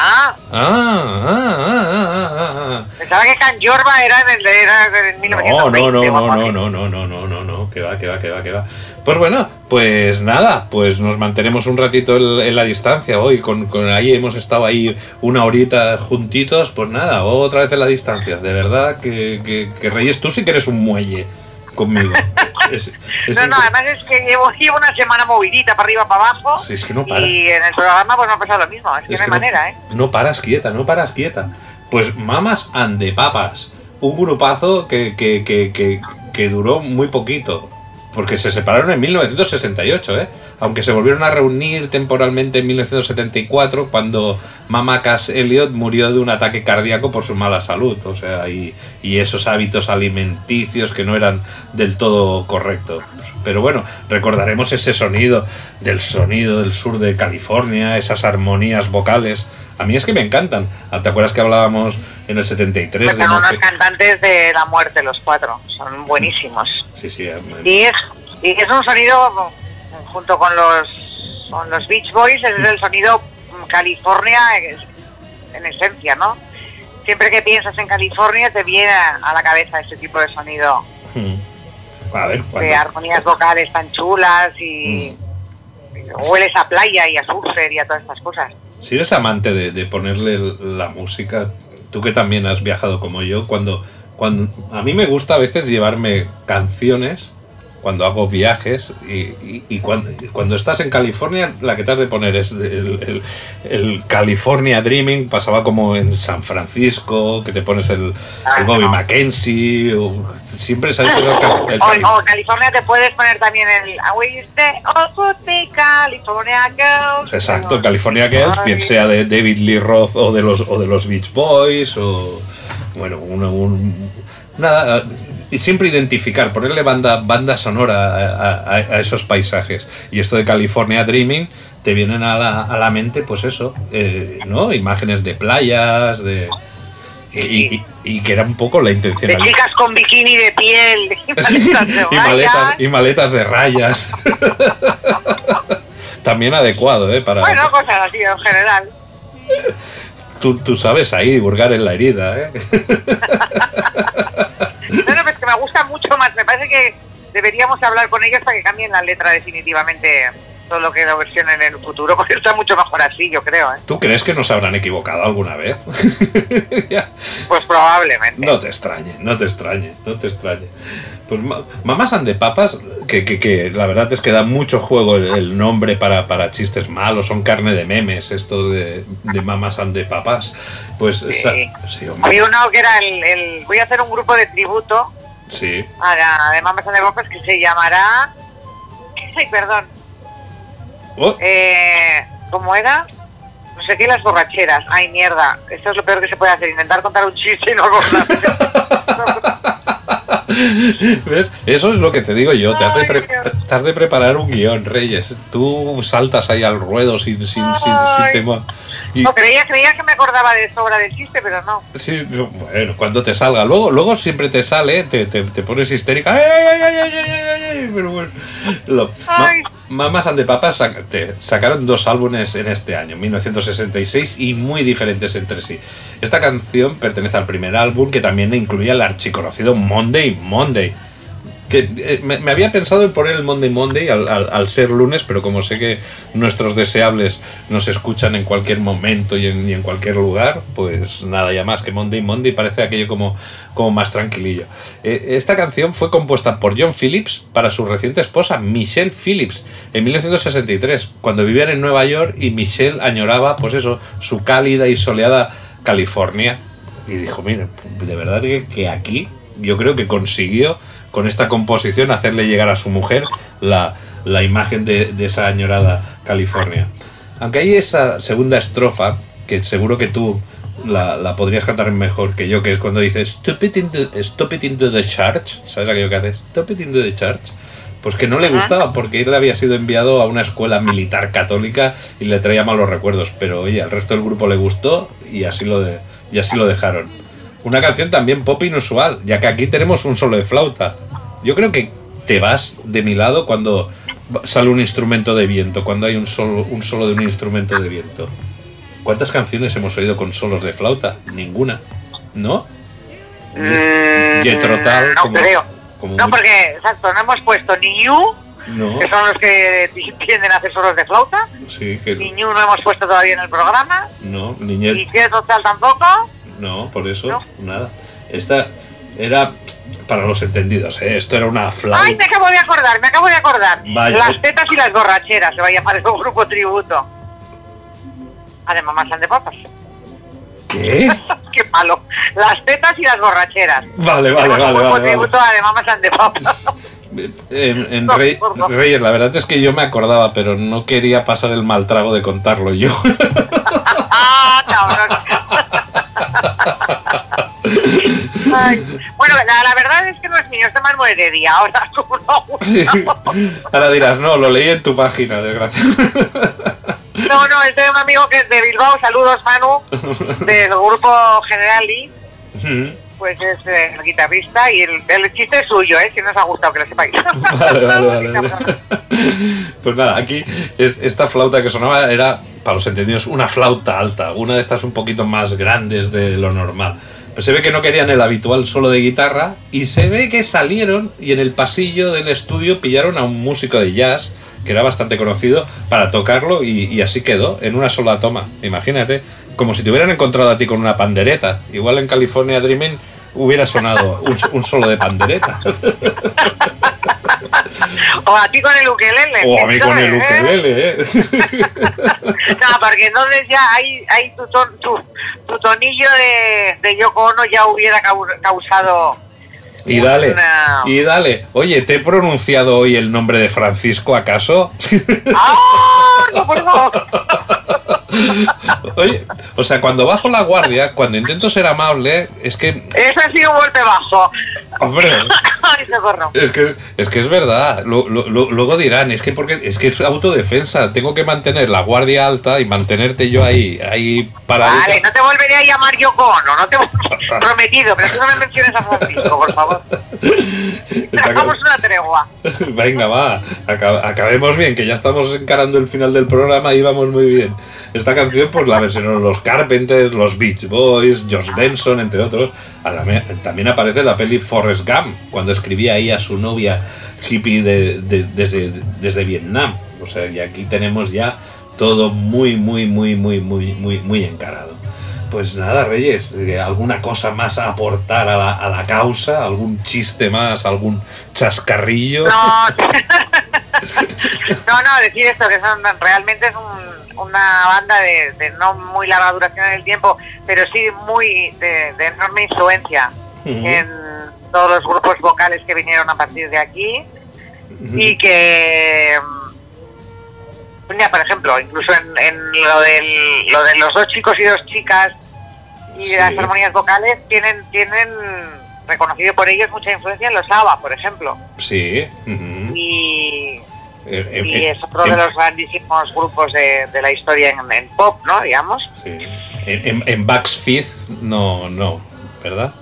Ah, Ah, ah, ah, ah, ah, ah. pensaba que Can Jorba era en el era en No, 1920. no, no, no, no, no, no, no, no, no, no, que va, que va, que va, que va. Pues bueno, pues nada, pues nos mantenemos un ratito en, la distancia hoy, con, con ahí hemos estado ahí una horita juntitos, pues nada, otra vez en la distancia, de verdad que, que, que Reyes, tú sí que eres un muelle conmigo. Es- es No, no, además es que llevo, llevo una semana movidita para arriba, para abajo. Sí, es que no para. Y en el programa pues no ha pasado lo mismo, es que no hay manera, ¿eh? No paras quieta, no paras quieta. Pues Mamas and the Papas, un grupazo que, que, que, que duró muy poquito, porque se separaron en 1968, ¿eh? aunque se volvieron a reunir temporalmente en 1974 cuando Mama Cass Elliot murió de un ataque cardíaco por su mala salud, o sea, y, y esos hábitos alimenticios que no eran del todo correctos. Pero bueno, recordaremos ese sonido del sonido del sur de California, esas armonías vocales. A mí es que me encantan. ¿Te acuerdas que hablábamos en el 73 Pues de son unos cantantes de la muerte, los cuatro. Son buenísimos. Sí, sí. eh, Y es, y es un sonido, junto con los, con los Beach Boys, es el sonido mm, California en esencia, ¿no? Siempre que piensas en California te viene a la cabeza ese tipo de sonido hmm. A ver, de armonías vocales tan chulas y, y hueles a playa y a surfer y a todas estas cosas. Si eres amante de, de ponerle la música, tú que también has viajado como yo, cuando, cuando a mí me gusta a veces llevarme canciones cuando hago viajes y, y- y cuando, y cuando estás en California la que te has de poner es el, el- el California Dreaming pasaba como en San Francisco que te pones el, el Bobby Ah, no. Mackenzie o- siempre sabes esas el O, o California te puedes poner también el I would be California girls. Exacto, el California Girls, bien sea de David Lee Roth o de los, o de los Beach Boys, o. Bueno, un. un- nada. Y siempre identificar, ponerle banda, banda sonora a, a- a esos paisajes. Y esto de California Dreaming, te vienen a la, a la mente, pues eso, eh, ¿no? Imágenes de playas, de. Y, y- y que era un poco la De intencionalidad. chicas con bikini de piel, de Sí, maletas de y maletas, y maletas de rayas. También adecuado, ¿eh? Para, Bueno, cosas así en general. Tú, tú sabes ahí divulgar en la herida, ¿eh? No, no, es que me gusta mucho más. Me parece que deberíamos hablar con ellos para que cambien la letra definitivamente todo lo que lo versionen en el futuro, porque está mucho mejor así, yo creo. ¿eh? ¿Tú crees que nos habrán equivocado alguna vez? Pues probablemente. No te extrañe, no te extrañe, no te extrañe. Pues ma- Mamás and the Papas, que, que, que la verdad es que da mucho juego el, el nombre para, para chistes malos, son carne de memes, esto de, de Mamás and Papas. Pues esa- sí, Había uno que era el, el- Voy a hacer un grupo de tributo sí. a la de Mamas and Papas que se llamará... Ay, perdón. Oh, Eh, ¿Cómo era? No sé qué, las borracheras. Ay, mierda. Esto es lo peor que se puede hacer. Intentar contar un chiste y no acordarme. ¿Ves? Eso es lo que te digo yo, te has, de pre- te- has de preparar un guion, Reyes. Tú saltas ahí al ruedo sin, sin, sin, sin temor. Y, No, creía, creía que me acordaba de sobra del chiste, pero no. Sí, no, bueno, cuando te salga. Luego, luego siempre te sale, te, te, te pones histérica. ¡Ay, ay, ay, ay, ay, ay, ay, ay! Pero bueno. Lo- Ay. Mamas and the Papas sacaron dos álbumes en este año, 1966, y muy diferentes entre sí. Esta canción pertenece al primer álbum que también incluía el archiconocido Monday Monday. Que eh, me, me había pensado en poner el Monday Monday al, al- al ser lunes, pero como sé que nuestros deseables nos escuchan en cualquier momento y en, y en cualquier lugar, pues nada, ya más que Monday Monday parece aquello como, como más tranquilillo. Eh, esta canción fue compuesta por John Phillips para su reciente esposa, Michelle Phillips, en 1963, cuando vivían en Nueva York y Michelle añoraba, pues eso, su cálida y soleada California. Y dijo, mire, de verdad que, que aquí yo creo que consiguió con esta composición hacerle llegar a su mujer la, la imagen de, de esa añorada California. Aunque hay esa segunda estrofa, que seguro que tú la, la podrías cantar mejor que yo, que es cuando dice Stop it into, stop it into the church, ¿sabes aquello que hace? Stop it into the church. Pues que no le gustaba porque él había sido enviado a una escuela militar católica y le traía malos recuerdos, pero oye, al resto del grupo le gustó y así lo, de, y así lo dejaron. Una canción también pop inusual, ya que aquí tenemos un solo de flauta. Yo creo que te vas de mi lado cuando sale un instrumento de viento, cuando hay un solo, un solo de un instrumento de viento. ¿Cuántas canciones hemos oído con solos de flauta? Ninguna. ¿No? Mm, Jethro Tull, no como- creo. como no, muy- porque, exacto, no hemos puesto ni You, No, que son los que tienden a hacer solos de flauta, sí, ni que You no hemos puesto todavía en el programa, no, ni total tampoco. No, por eso, No. nada. Esta era para los entendidos, ¿eh? esto era una Ay, flauta. me acabo de acordar, me acabo de acordar. Vaya. Las tetas y las borracheras, se va a llamar el grupo tributo. Además, más de papas. ¿Qué? Qué malo. Las tetas y las borracheras. Vale, vale, Tenemos vale, un vale, vale. tributo a de mamas de papas. En, en No, Rey- por favor. Reyes, la verdad es que yo me acordaba, pero no quería pasar el mal trago de contarlo yo. ah, cabrón. Ay, Bueno, la, la verdad es que no es mío, es de Manu Heredia. Ahora no. Sí. Ahora dirás, no, lo leí en tu página, desgracia. No, no, es de un amigo que es de Bilbao. Saludos, Manu, del grupo Generali. Pues es eh, el guitarrista y el, el chiste es suyo, ¿eh? Si no os ha gustado que lo sepáis. Vale, vale, vale. Pues nada, aquí es- esta flauta que sonaba era, para los entendidos, una flauta alta, una de estas un poquito más grandes de lo normal. Pues se ve que no querían el habitual solo de guitarra y se ve que salieron y en el pasillo del estudio pillaron a un músico de jazz que era bastante conocido para tocarlo y, y así quedó en una sola toma. Imagínate, como si te hubieran encontrado a ti con una pandereta. Igual en California Dreaming hubiera sonado un, un solo de pandereta. o a ti con el ukelele. O a mí con el ¿sabes, eh? ukelele, ¿eh? No, porque entonces ya ahí, ahí tu, ton- tu, tu tonillo de, de Yoko Ono ya hubiera cau- causado... Y dale, Una- y dale. Oye, ¿te he pronunciado hoy el nombre de Francisco acaso? ¡Ah! No, por favor. Oye, o sea, cuando bajo la guardia, cuando intento ser amable, es que, Eso ha sido un golpe bajo. hombre, Ay, socorro. es que es, que es verdad. Lu- lu- lu- luego dirán, es que porque es que es autodefensa. Tengo que mantener la guardia alta y mantenerte yo ahí, ahí paradita. Vale, no te volveré a llamar Yoko Ono, no te prometido, pero tú no me menciones a Francisco, por favor. Hagamos una tregua. Venga, va, aca- acabemos bien, que ya estamos encarando el final del programa y vamos muy bien. Esta canción, pues la versionaron los Carpenters, los Beach Boys, George Benson, entre otros. También aparece en la peli Forrest Gump, cuando escribía ahí a su novia hippie de- desde, desde Vietnam. O sea, y aquí tenemos ya todo muy, muy, muy, muy, muy, muy, muy encarado. Pues nada, Reyes, eh, ¿alguna cosa más a aportar a la, a la causa? ¿Algún chiste más? ¿Algún chascarrillo? No, no, no, decir esto, que son realmente es un- una banda de, de no muy larga duración en el tiempo, pero sí muy de, de enorme influencia en todos los grupos vocales que vinieron a partir de aquí y que mm, mira, por ejemplo incluso en, en lo del lo de los dos chicos y dos chicas y Sí. las armonías vocales tienen tienen reconocido por ellos mucha influencia en los ABBA por ejemplo Sí. y, Eh, y es otro de los grandísimos grupos de, de la historia en, en pop no digamos sí. En, en, Bucks Fifth, no, no, ¿verdad?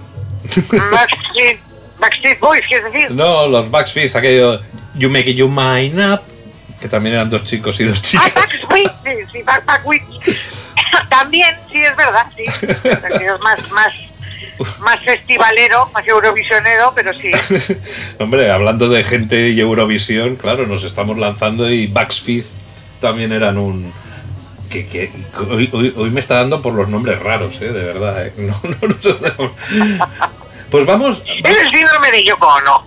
Backstreet, Backstreet Boys quieres decir No, los Bucks Fifth, aquello. You make it your mind up. que también eran dos chicos y dos Ah, chicas. Backstreet, sí, sí, Back- Backstreet. También, sí, es verdad, sí. Es más, más, más festivalero, más eurovisionero, pero sí. Hombre, hablando de gente y Eurovisión, claro, nos estamos lanzando y Backstreet también eran un... Que, que hoy, me está dando por los nombres raros, ¿eh? De verdad, ¿eh? No, no, no. Pues vamos, Es el síndrome de Yoko Ono.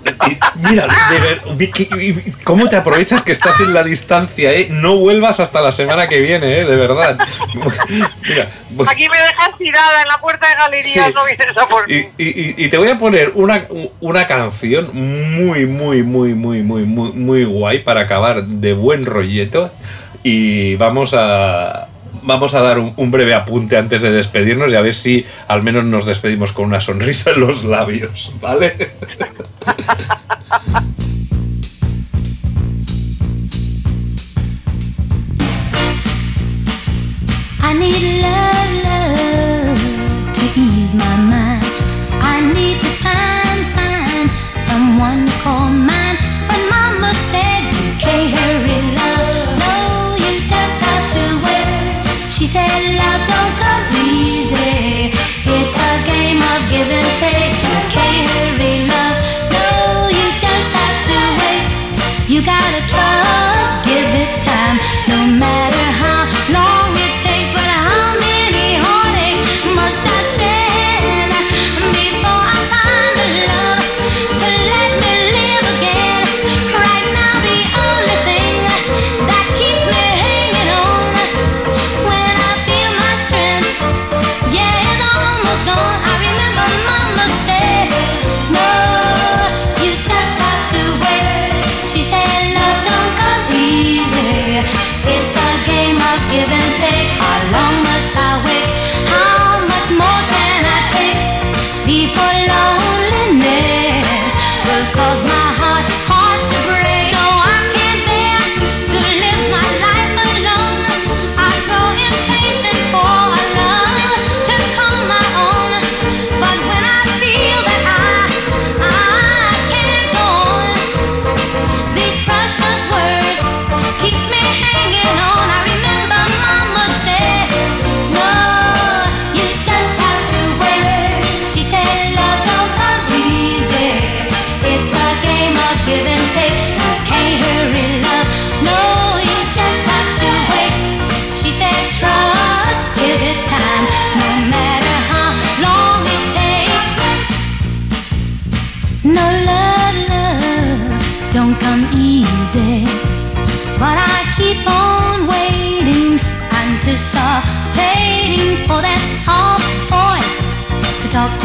Mira, de ver, Vicky, ¿cómo te aprovechas que estás en la distancia, eh? No vuelvas hasta la semana que viene, eh, de verdad. Mira, Aquí me dejas tirada en la puerta de galería, Sí. no vienes a por y, mí. y- y- y te voy a poner una, una canción muy, muy, muy, muy, muy, muy, muy guay para acabar de buen rolleto. Y vamos a. Vamos a dar un, breve apunte antes de despedirnos y a ver si al menos nos despedimos con una sonrisa en los labios, ¿vale?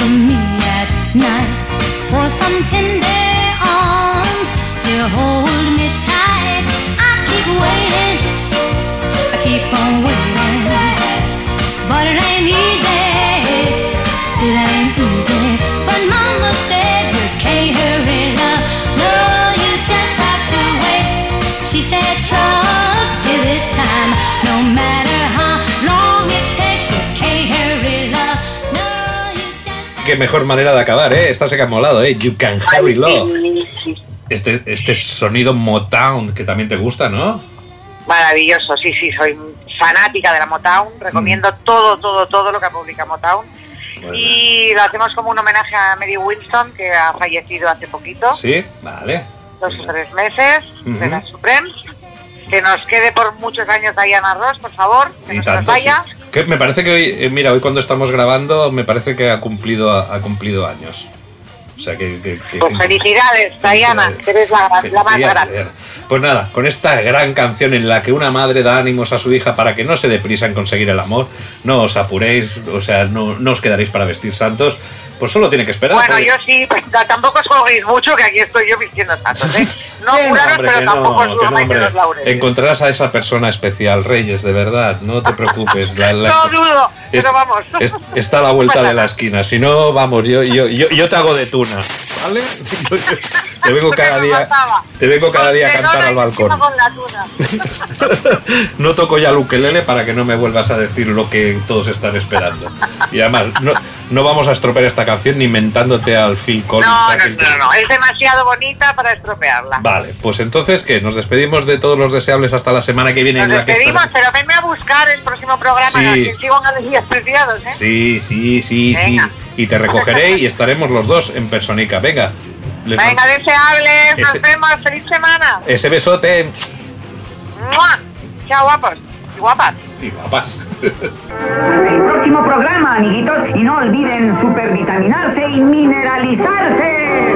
Me at night. For some tender arms to hold me Qué mejor manera de acabar, ¿eh? Esta se que ha molado, ¿eh? You can hurry love. Este, este sonido Motown que también te gusta, ¿no? Maravilloso, sí, sí, soy fanática de la Motown, recomiendo todo, todo, todo lo que publica Motown. Y lo hacemos como un homenaje a Mary Winston, que ha fallecido hace poquito, Sí, vale. dos o tres meses, de Ujú. las Supremes. Que nos quede por muchos años Diana Ross, por favor, que Y nos tanto. sí. Me parece que hoy, eh, mira, hoy cuando estamos grabando, me parece que ha cumplido, ha cumplido años. O sea que. que- que- Pues felicidades, Diana, que eres la, la más grande. Pues nada, con esta gran canción en la que una madre da ánimos a su hija para que no se deprisa en conseguir el amor, no os apuréis, o sea, no, no os quedaréis para vestir santos, pues solo tiene que esperar. Bueno, porque- yo sí, pues, ta- tampoco os juguéis mucho, que aquí estoy yo vistiendo santos, ¿eh? No Que no, pero tampoco no, os no, hombre. los laureles. Encontrarás a esa persona especial, Reyes, de verdad, no te preocupes. la- la- No dudo, pero vamos. es- está a la vuelta de la esquina. Si no, vamos, yo, yo, yo, yo te hago de ¿vale? Te vengo cada día, te vengo cada día a cantar al balcón. No toco ya el ukelele para que no me vuelvas a decir lo que todos están esperando. Y además, no, no vamos a estropear esta canción ni mentándote al Phil Collins. No, no, que- no, no, es demasiado bonita para estropearla. Vale, pues entonces, ¿qué? ¿Nos despedimos de todos los deseables hasta la semana que viene? Nos en la que despedimos, pero venme a buscar el próximo programa, Sí. que sigo en Preciados, ¿eh? Sí, sí, sí, Venga. sí. Y te recogeré y estaremos los dos en Personica. Venga. Venga, deseables, nos Ese- vemos, feliz semana. Ese besote. ¡Mua! Chao, guapos y guapas. Y guapas. El próximo programa, amiguitos, y no olviden supervitaminarse y mineralizarse.